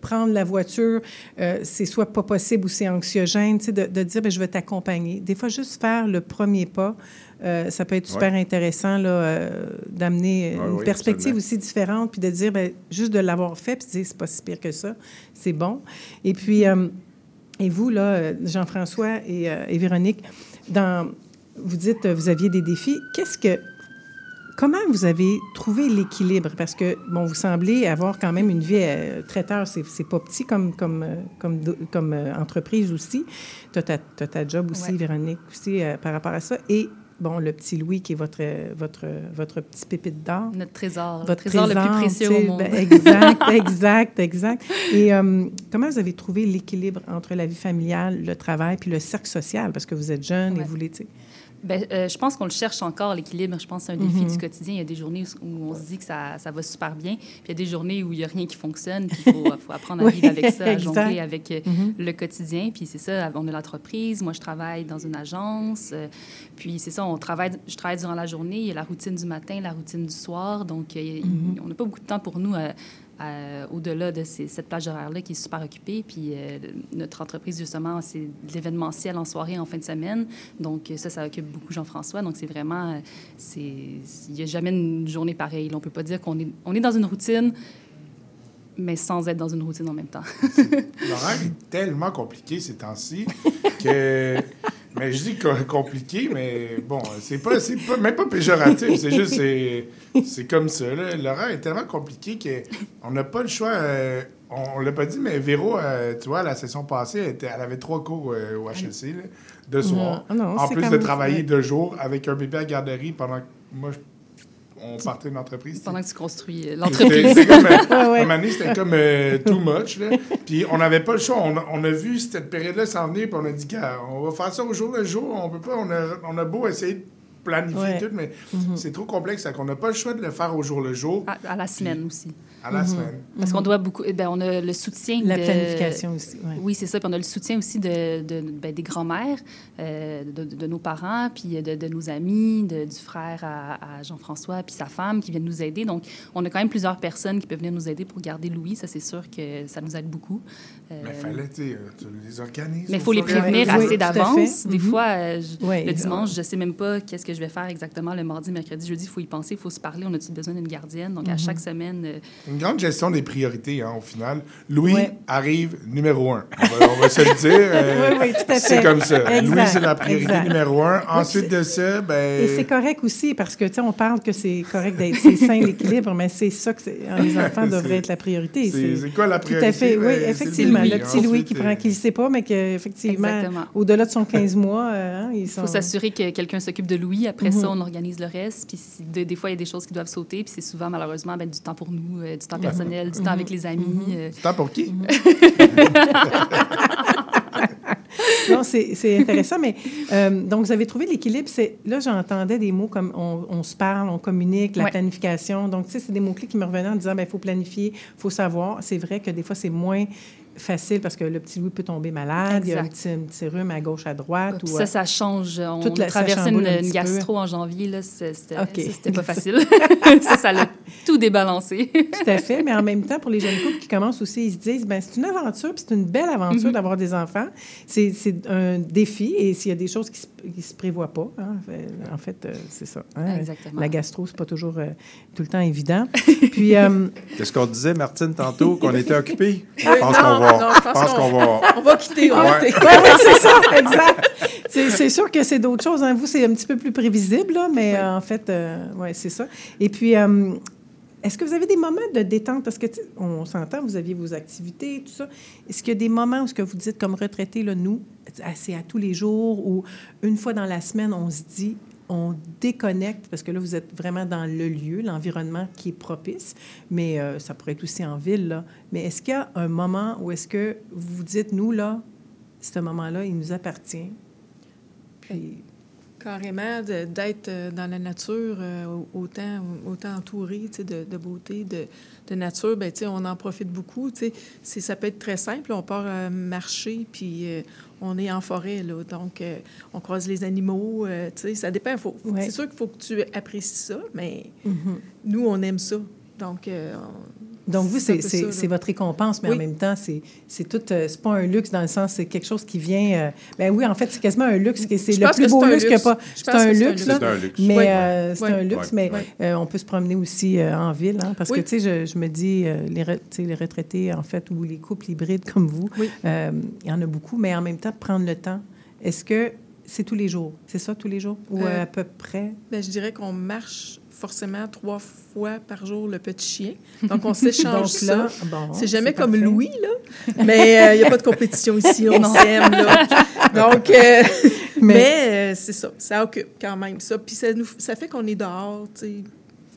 prendre la voiture euh, c'est soit pas possible ou c'est anxiogène, tu sais de, de dire ben je vais t'accompagner. Des fois juste faire le premier pas euh, ça peut être super Ouais. intéressant là, euh, d'amener Ouais, une oui, perspective absolument. aussi différente, puis de dire, ben, juste de l'avoir fait, puis de dire, c'est pas si pire que ça, c'est bon. Et puis, euh, et vous, là, Jean-François et, euh, et Véronique, dans, vous dites, vous aviez des défis. Qu'est-ce que, comment vous avez trouvé l'équilibre? Parce que, bon, vous semblez avoir quand même une vie traiteur, c'est, c'est pas petit comme, comme, comme, comme entreprise aussi. Tu as ta, t'as ta job aussi, Ouais. Véronique, aussi, euh, par rapport à ça. Et, bon, le petit Louis qui est votre, votre, votre petit pépite d'or. Notre trésor, Votre trésor le plus précieux au monde. ben, exact, exact, exact. Et euh, comment vous avez trouvé l'équilibre entre la vie familiale, le travail, puis le cercle social? Parce que vous êtes jeune et vous voulez, Ben, euh, je pense qu'on le cherche encore, l'équilibre. Je pense que c'est un défi Mhm. du quotidien. Il y a des journées où on se dit que ça, ça va super bien, puis il y a des journées où il n'y a rien qui fonctionne, puis il faut, faut apprendre à Oui, vivre avec ça, à exact. jongler avec euh, Mhm. le quotidien. Puis c'est ça, on a l'entreprise, moi je travaille dans une agence, euh, puis c'est ça, on travaille, je travaille durant la journée, il y a la routine du matin, la routine du soir, donc euh, Mhm. on n'a pas beaucoup de temps pour nous. Euh, au-delà de ces- cette plage horaire-là qui est super occupée. Puis euh, notre entreprise, justement, c'est de l'événementiel en soirée, en fin de semaine. Donc ça, ça occupe beaucoup Jean-François. Donc c'est vraiment... euh, c'est Il n'y a jamais une journée pareille. là. On ne peut pas dire qu'on est, on est dans une routine, mais sans être dans une routine en même temps. L'horaire est tellement compliqué ces temps-ci que. Mais je dis co- compliqué, mais bon, c'est pas, c'est pas, même pas péjoratif. C'est juste, c'est, c'est comme ça. là. L'horaire est tellement compliqué qu'on n'a pas le choix. euh, on, on l'a pas dit, mais Véro, euh, tu vois, la session passée, elle, était- elle avait trois cours euh, au HEC là, de soir. Ah non, en plus de travailler deux jours avec un bébé à garderie pendant que moi, je- on partait une entreprise. Pendant que tu construis euh, l'entreprise. c'était comme, euh. À un moment donné, c'était comme euh, too much. Là. Puis on n'avait pas le choix. On a, on a vu cette période-là s'en venir, puis on a dit, on va faire ça au jour le jour. On peut pas. On a, on a beau essayer de planifier Ouais. tout, mais Mhm. c'est trop complexe. On n'a pas le choix de le faire au jour le jour, À, à la semaine aussi. À la Mhm. semaine. Parce qu'on doit beaucoup. eh ben, on a le soutien. La de- planification aussi, ouais. Oui, c'est ça. Puis on a le soutien aussi de, de- ben, des grands-mères, euh, de, de nos parents, puis de, de nos amis, de- du frère à, à Jean-François, puis sa femme qui viennent nous aider. Donc, on a quand même plusieurs personnes qui peuvent venir nous aider pour garder Louis. Ça, c'est sûr que ça nous aide beaucoup. Euh, Mais fallait, tu sais, euh, les organises. mais il au faut les prévenir. Oui, assez d'avance. Des Mhm. fois, euh, je- Ouais. le dimanche, je sais même pas qu'est-ce que je vais faire exactement le mardi, mercredi, jeudi. Il faut y penser, il faut se parler. On a-tu besoin d'une gardienne? Donc, à Mhm. chaque semaine, euh, Une grande gestion des priorités, hein, au final. Louis Ouais. arrive numéro un. On va, on va se le dire. euh, Oui, oui, tout à C'est fait. comme ça. Exact, Louis, c'est la priorité exact. numéro un. Ensuite c'est- de ça, ben. Et c'est correct aussi, parce que, tu sais, on parle que c'est correct d'être c'est sain, l'équilibre, mais c'est ça que c'est- les enfants devraient C'est- être la priorité. c'est- c'est quoi la Tout à priorité? fait, oui, Ben, c'est effectivement. Louis, Le hein. petit Louis Ensuite, qui euh, prend, qui ne sait pas, mais qu'effectivement, au-delà de son 15 mois, euh, hein, ils Il faut s'assurer que quelqu'un s'occupe de Louis. Après Mhm. ça, on organise le reste. Puis si- de- des fois, il y a des choses qui doivent sauter. Puis c'est souvent, malheureusement, ben, du temps pour nous, euh, du temps personnel, du temps Mhm. avec les amis. euh. C'est temps pour qui? Non, c'est c'est intéressant, mais euh, donc vous avez trouvé l'équilibre. C'est Là, j'entendais des mots comme on, on se parle, on communique, la Ouais. planification. Donc, tu sais, c'est des mots-clés qui me revenaient en disant, il faut planifier, il faut savoir. C'est vrai que des fois, c'est moins facile parce que le petit Louis peut tomber malade, il y a un petit, un petit rhume à gauche, à droite. Puis ou, ça, euh, ça change. On toute la- chamboule une, un une gastro en janvier. Là, c'était pas facile. ça, ça l'a tout débalancé. Tout à fait, mais en même temps, pour les jeunes couples qui commencent aussi, ils se disent, ben c'est une aventure, puis c'est une belle aventure Mhm. d'avoir des enfants. C'est c'est un défi, et s'il y a des choses qui se, qui se prévoient pas, hein, en fait, euh, c'est ça. hein. Exactement. La gastro, c'est pas toujours euh, tout le temps évident. Puis, euh, Qu'est-ce qu'on disait, Martine, tantôt, qu'on était occupé? Je Oui, pense non, qu'on va. Non, je pense qu'on va. On va quitter. On va Ouais. quitter. Oui, oui, c'est ça, exact. C'est c'est sûr que c'est d'autres choses. hein. Vous, c'est un petit peu plus prévisible, là, mais euh, en fait, oui, c'est ça. Et puis, euh, est-ce que vous avez des moments de détente? Parce que, on s'entend, vous aviez vos activités, tout ça. Est-ce qu'il y a des moments où ce que vous dites comme retraité, là, nous, c'est à tous les jours ou une fois dans la semaine, on se dit, on déconnecte, parce que là, vous êtes vraiment dans le lieu, l'environnement qui est propice, mais euh, ça pourrait être aussi en ville, là. Mais est-ce qu'il y a un moment où est-ce que vous vous dites, nous, là, ce moment-là, il nous appartient? Carrément, d'être euh, dans la nature, euh, autant, autant entouré de, de beauté, de, de nature, ben, tu sais, on en profite beaucoup. Ça peut être très simple. On part euh, marcher, puis euh, on est en forêt. Là, donc, euh, on croise les animaux. ça dépend. Faut- Ouais. C'est sûr qu'il faut que tu apprécies ça, mais Mhm. nous, on aime ça. Donc, on- Donc, vous, c'est votre récompense, mais en même temps, c'est tout. euh, c'est pas un luxe dans le sens, c'est quelque chose qui vient. euh, ben oui, en fait, c'est quasiment un luxe. C'est le plus que beau luxe qu'il n'y a luxe. pas. C'est un luxe, luxe. là. C'est un luxe. Mais euh, c'est Oui. un luxe, mais Oui. euh, on peut se promener aussi euh, en ville, hein, parce Oui. que, tu sais, je, je me dis, euh, les, re- retraités, en fait, ou les couples hybrides comme vous, Oui. euh, il y en a beaucoup, mais en même temps, prendre le temps. Est-ce que c'est tous les jours? C'est ça, tous les jours? Ou Euh, à peu près? Ben, je dirais qu'on marche forcément trois fois par jour le petit chien. Donc, on s'échange ça. bon, c'est jamais comme parfait. Louis, là. Mais il n'y a pas de compétition ici, on s'aime, là. Donc, euh, mais, euh, c'est ça. Ça occupe quand même ça. Puis ça, nous, ça fait qu'on est dehors, tu sais.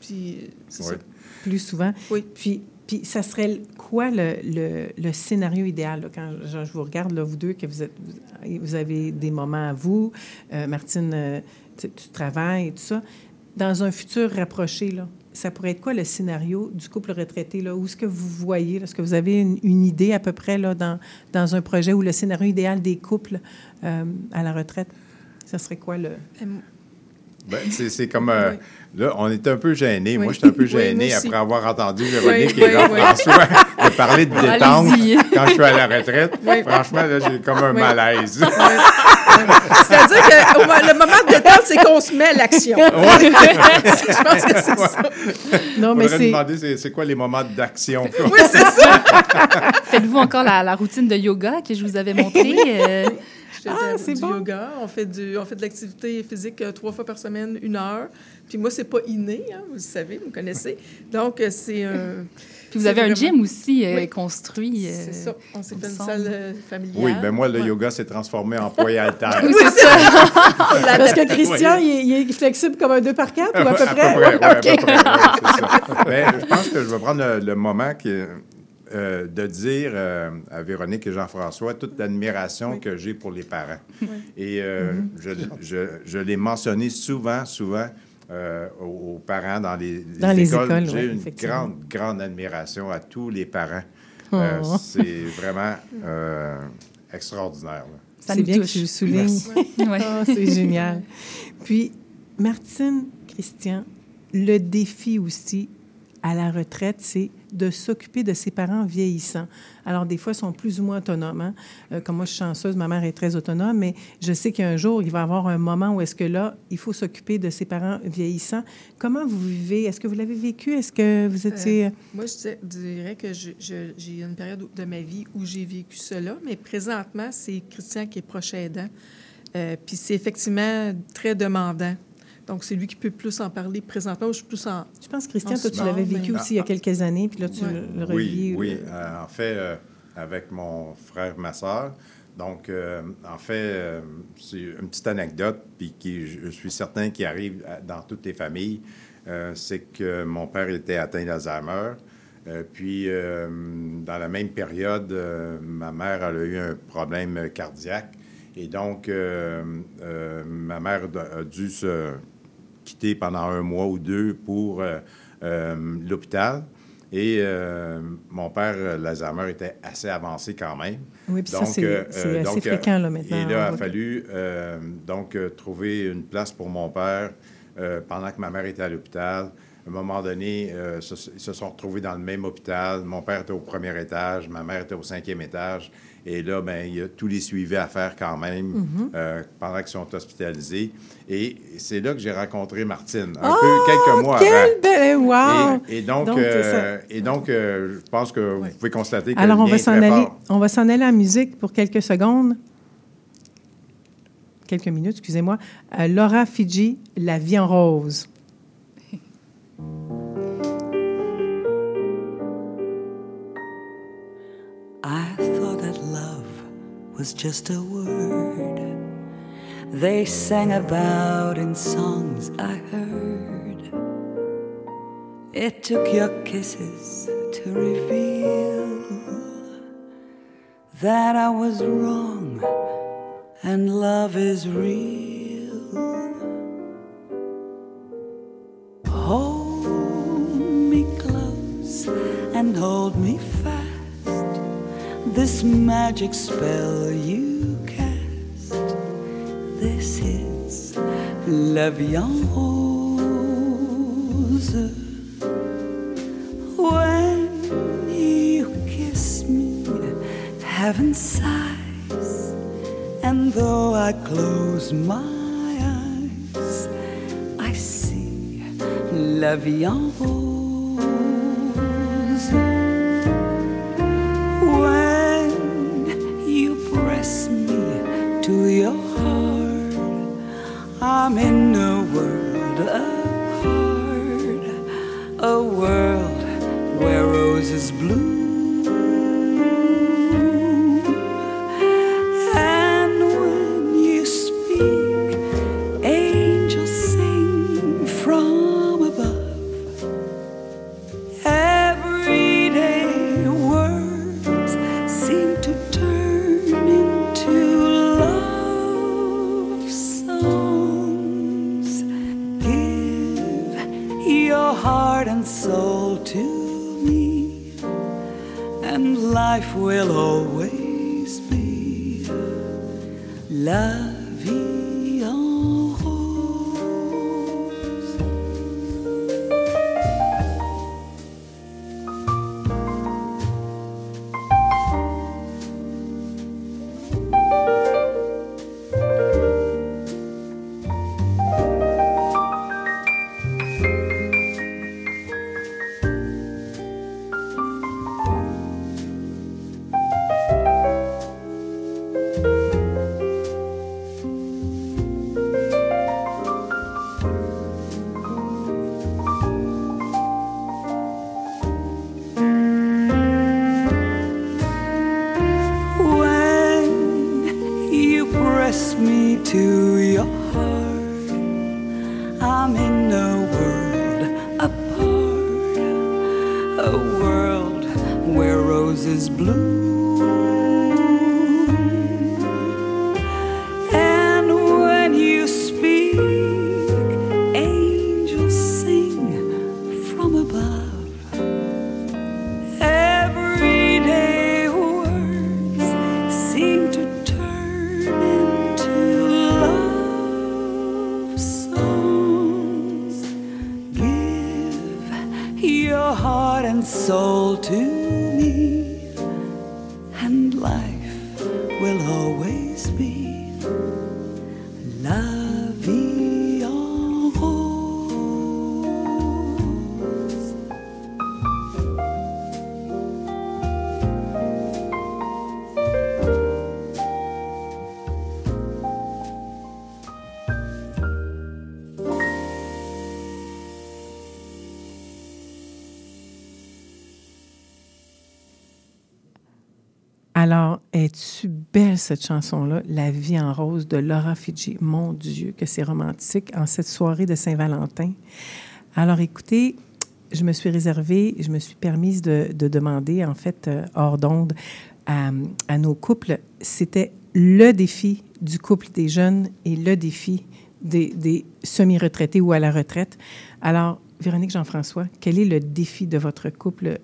Puis euh, c'est Ouais. ça. plus souvent. Oui. Puis, puis ça serait quoi le, le, le scénario idéal? là, quand je, je vous regarde, là, vous deux, que vous, êtes, vous, vous avez des moments à vous. Euh, Martine, euh, tu, tu travailles et tout ça. Dans un futur rapproché, ça pourrait être quoi le scénario du couple retraité? Là? Où est-ce que vous voyez? Est-ce que vous avez une, idée à peu près dans, un projet ou le scénario idéal des couples euh, à la retraite? Ça serait quoi le... Ben, c'est c'est comme. euh, Oui. Là, on est un peu gênés. Oui. Moi, j'étais un peu gêné après avoir entendu Véronique Oui, et oui, Jean-François de parler de détente Allez-y. quand je suis à la retraite. Oui. Franchement, là, j'ai comme un Oui. malaise. C'est-à-dire que le moment de détente, c'est qu'on se met à l'action. Je pense que c'est ça. Non, mais c'est... demander c'est c'est quoi les moments d'action. Oui, c'est ça. Faites-vous encore la, la routine de yoga que je vous avais montrée? euh, Je Ah, c'est du bon. yoga, on fait, du, on fait de l'activité physique euh, trois fois par semaine, une heure. Puis moi, c'est pas inné, hein, vous le savez, vous me connaissez. Donc, euh, c'est un... Puis vous avez un vraiment- gym aussi euh, Oui. construit. euh, C'est ça. On s'est fait une salle euh, familiale. Oui, ben moi, le Ouais. yoga s'est transformé en poids et haltère. Oui, c'est ça. Parce que. Christian, il, est, il est flexible comme un 2 par 4 ou à peu près? ouais, à OK. peu près, ouais, c'est ça. Mais je pense que je vais prendre le, le moment qui est, euh, de dire euh, à Véronique et Jean-François toute l'admiration que j'ai pour les parents. Et euh, je, je- je l'ai mentionné souvent, souvent euh, aux, parents dans les, Dans les écoles, J'ai ouais, une grande, grande admiration à tous les parents. Euh, Oh. c'est vraiment euh, extraordinaire. là. Ça C'est nous bien que tu le soulignes. Ouais. Ah, c'est génial. Puis, Martine, Christian, le défi aussi à la retraite, c'est de s'occuper de ses parents vieillissants. Alors, des fois, ils sont plus ou moins autonomes. hein. Euh, comme moi, je suis chanceuse, ma mère est très autonome, mais je sais qu'un jour, il va y avoir un moment où est-ce que là, il faut s'occuper de ses parents vieillissants. Comment vous vivez? Est-ce que vous l'avez vécu? Est-ce que vous étiez... Euh, moi, je dirais- que j'ai une période de ma vie où j'ai vécu cela, mais présentement, c'est Christian qui est proche aidant. Euh, Puis c'est effectivement très demandant. Donc, c'est lui qui peut plus en parler présentement. Je suis plus en... je pense, Christian, toi, tu l'avais vécu mais- aussi il y a quelques années, puis là, tu Ouais. le le Oui, revis. oui. euh, Euh, en fait, euh, avec mon frère, ma soeur. Donc, euh, en fait, euh, c'est une petite anecdote, puis qui, je suis certain qu'il arrive à- dans toutes les familles. Euh, c'est que mon père était atteint d'Alzheimer. Euh, puis, euh, dans la même période, euh, ma mère elle a eu un problème cardiaque. Et donc, euh, euh, ma mère a dû se quitter pendant un mois ou deux pour euh, euh, l'hôpital. Et euh, mon père, l'Alzheimer, était assez avancé quand même. Oui, puis ça, c'est euh, assez donc, fréquent, là, maintenant. Et là, il a fallu euh, donc trouver une place pour mon père pendant que ma mère était à l'hôpital. un moment donné, se- ils se sont retrouvés dans le même hôpital. Mon père était au premier étage, ma mère était au cinquième étage. Et là, ben, il y a tous les suivis à faire quand même Mhm. euh, pendant qu'ils sont hospitalisés. Et c'est là que j'ai rencontré Martine, un Oh, peu quelques mois quel avant. bel- wow! Et, et donc, Donc, euh, et donc euh, je pense que vous pouvez constater que Alors, on va est s'en très aller, on va s'en aller en musique pour quelques secondes. Quelques minutes, excusez-moi. Euh, Laura Fiji, La vie en rose. I was just a word they sang about in songs I heard. It took your kisses to reveal that I was wrong and love is real. Magic spell you cast. This is La Vie Rose. When you kiss me, heaven sighs. And though I close my eyes, I see La Vie Rose. Alors, es-tu belle cette chanson-là, La vie en rose de Laura Fiji? Mon Dieu, que c'est romantique en cette soirée de Saint-Valentin. Alors, écoutez, je me suis réservée, je me suis permise de, de demander, en fait, euh, hors d'onde, à, à nos couples, c'était le défi du couple des jeunes et le défi des, des semi-retraités ou à la retraite. Alors, Véronique Jean-François, quel est le défi de votre couple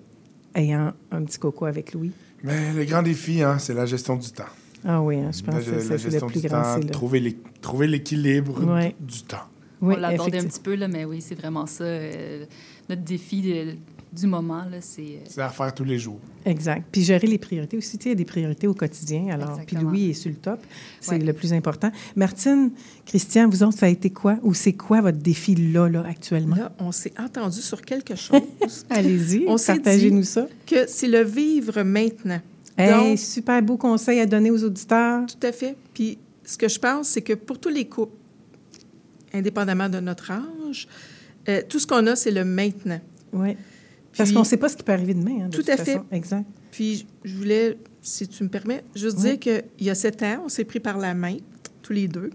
ayant un petit coco avec Louis? Mais le grand défi, hein, c'est la gestion du temps. Ah oui, hein, je pense La- que c'est- le gestion plus du grand. temps, trouver l'é- trouver l'équilibre Ouais. du temps. Oui, On l'a abordé un effectivement. petit peu, là, mais oui, c'est vraiment ça. euh, notre défi de- du moment, là, c'est... euh, C'est à faire tous les jours. Exact. Puis gérer les priorités aussi. Tu sais, il y a des priorités au quotidien. Alors, puis. Louis est sur le top. C'est Ouais. le plus important. Martine, Christian, vous autres, ça a été quoi? Ou c'est quoi votre défi là, là, actuellement? Là, on s'est entendu sur quelque chose. Allez-y, partagez-nous ça. que c'est le vivre maintenant. Hey, Donc, super beau conseil à donner aux auditeurs. Tout à fait. Puis ce que je pense, c'est que pour tous les couples, indépendamment de notre âge, euh, tout ce qu'on a, c'est le maintenant. Oui. Parce qu'on ne sait pas ce qui peut arriver demain. hein, de Tout à fait. Exact. Puis je voulais, si tu me permets, juste Oui. dire qu'il y a sept ans, on s'est pris par la main, tous les deux.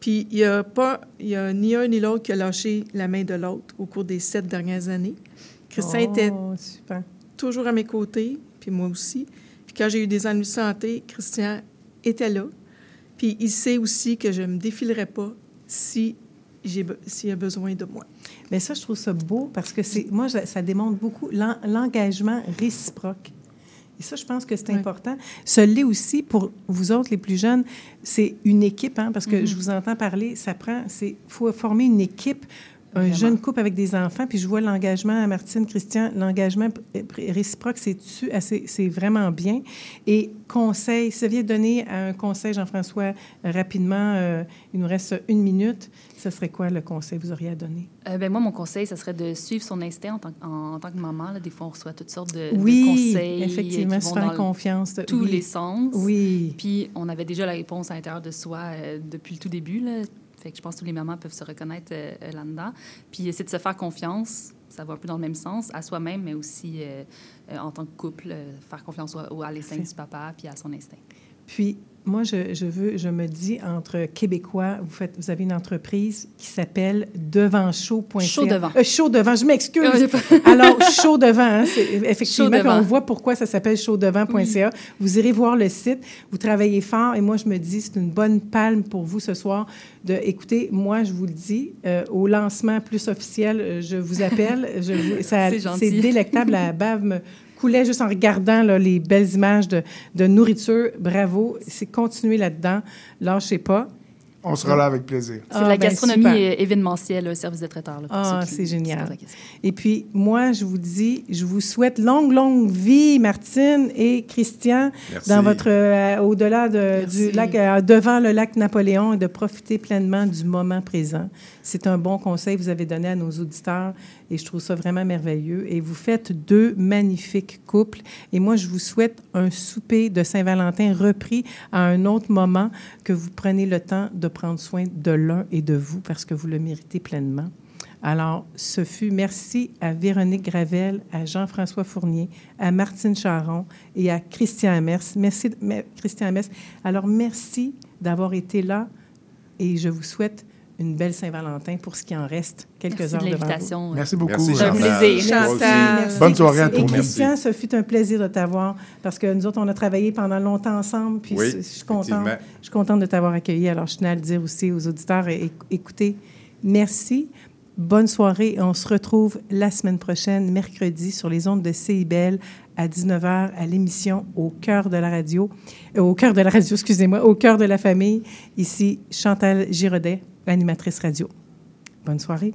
Puis il n'y a pas, il y a ni un ni l'autre qui a lâché la main de l'autre au cours des sept dernières années. Christian Oh, était super. toujours à mes côtés, puis moi aussi. Puis quand j'ai eu des ennuis de santé, Christian était là. Puis il sait aussi que je ne me défilerai pas si s'il a besoin de moi. Mais ça, je trouve ça beau parce que c'est moi, ça démontre beaucoup l'en- l'engagement réciproque. Et ça, je pense que c'est important. Ce l'est aussi pour vous autres, les plus jeunes. C'est une équipe, hein, parce que Mhm. je vous entends parler. Ça prend, c'est, faut former une équipe, un Vraiment. jeune couple avec des enfants. Puis je vois l'engagement à Martine, Christian, l'engagement pr- réciproque, c'est assez- c'est vraiment bien. Et conseil, si vous deviez donner un conseil, Jean-François, rapidement, euh, il nous reste une minute. Ce serait quoi le conseil que vous auriez à donner? Euh, ben, moi, mon conseil, ça serait de suivre son instinct en tant, que- en, en tant que maman. Là. Des fois, on reçoit toutes sortes de, de Oui, conseils. euh, effectivement, qui se vont faire dans confiance. de- tous oui. les sens. Oui. Puis, on avait déjà la réponse à l'intérieur de soi euh, depuis le tout début. Là. Fait que je pense que tous les mamans peuvent se reconnaître euh, euh, là-dedans. Puis, essayer de se faire confiance, ça va un peu dans le même sens, à soi-même, mais aussi euh, euh, en tant que couple, euh, faire confiance au, à l'instinct du papa puis à son instinct. Puis, moi, je, je veux, je me dis, entre Québécois, vous, faites, vous avez une entreprise qui s'appelle devantshow.ca. Chaud devant. Euh, chaud devant, je m'excuse. Alors, chaud devant, hein, effectivement, Chaud puis devant. on voit pourquoi ça s'appelle chaudevant.ca. Vous irez voir le site, vous travaillez fort, et moi, je me dis, c'est une bonne palme pour vous ce soir de, écoutez, moi, je vous le dis, euh, au lancement plus officiel, euh, je vous appelle, je vous- ça- C'est c'est délectable, la bave me coulait juste en regardant là, les belles images de, de nourriture. Bravo, c'est continuer là-dedans, lâchez pas. On sera là avec plaisir. C'est Ah, la ben, gastronomie euh, événementielle, un service de traiteur. là, Ah, c'est génial. Et puis, moi, je vous dis, je vous souhaite longue, longue vie, Martine et Christian, Merci. dans votre, euh, au-delà de, du lac, euh, devant le lac Napoléon et de profiter pleinement du moment présent. C'est un bon conseil que vous avez donné à nos auditeurs et je trouve ça vraiment merveilleux. Et vous faites deux magnifiques couples. Et moi, je vous souhaite un souper de Saint-Valentin repris à un autre moment, que vous prenez le temps de prendre soin de l'un et de vous parce que vous le méritez pleinement. Alors, ce fut merci à Véronique Gravel, à Jean-François Fournier, à Martine Charon et à Christian Amers. Merci, me- Christian Amers. Alors, merci d'avoir été là et je vous souhaite une belle Saint-Valentin pour ce qui en reste, quelques Merci heures de devant vous. Merci beaucoup. Merci, un Chantal. plaisir. Toi aussi. Chantal. Merci. Bonne soirée à Et tous. Merci. Christian, ce fut un plaisir de t'avoir parce que nous autres, on a travaillé pendant longtemps ensemble. Puis Oui, je suis contente, je suis contente de t'avoir accueilli. Alors, je tenais à le dire aussi aux auditeurs. Et, écoutez, merci. Bonne soirée. On se retrouve la semaine prochaine, mercredi, sur les ondes de CIBL à 19h à l'émission Au cœur de la radio. Euh, au cœur de la radio, excusez-moi, au cœur de la famille. Ici, Chantal Giraudet, animatrice radio. Bonne soirée.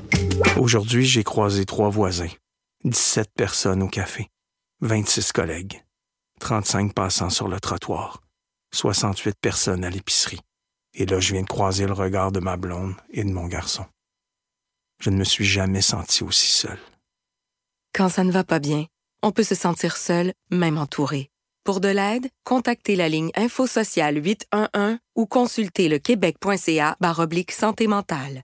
Aujourd'hui, j'ai croisé trois voisins, 17 personnes au café, 26 collègues, 35 passants sur le trottoir, 68 personnes à l'épicerie. Et là, je viens de croiser le regard de ma blonde et de mon garçon. Je ne me suis jamais senti aussi seul. Quand ça ne va pas bien, on peut se sentir seul, même entouré. Pour de l'aide, contactez la ligne Info Sociale 811 ou consultez le québec.ca santé mentale.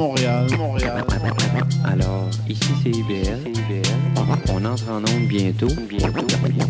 Montréal. Montréal. Alors, ici c'est IBL. On entre en onde bientôt. bientôt.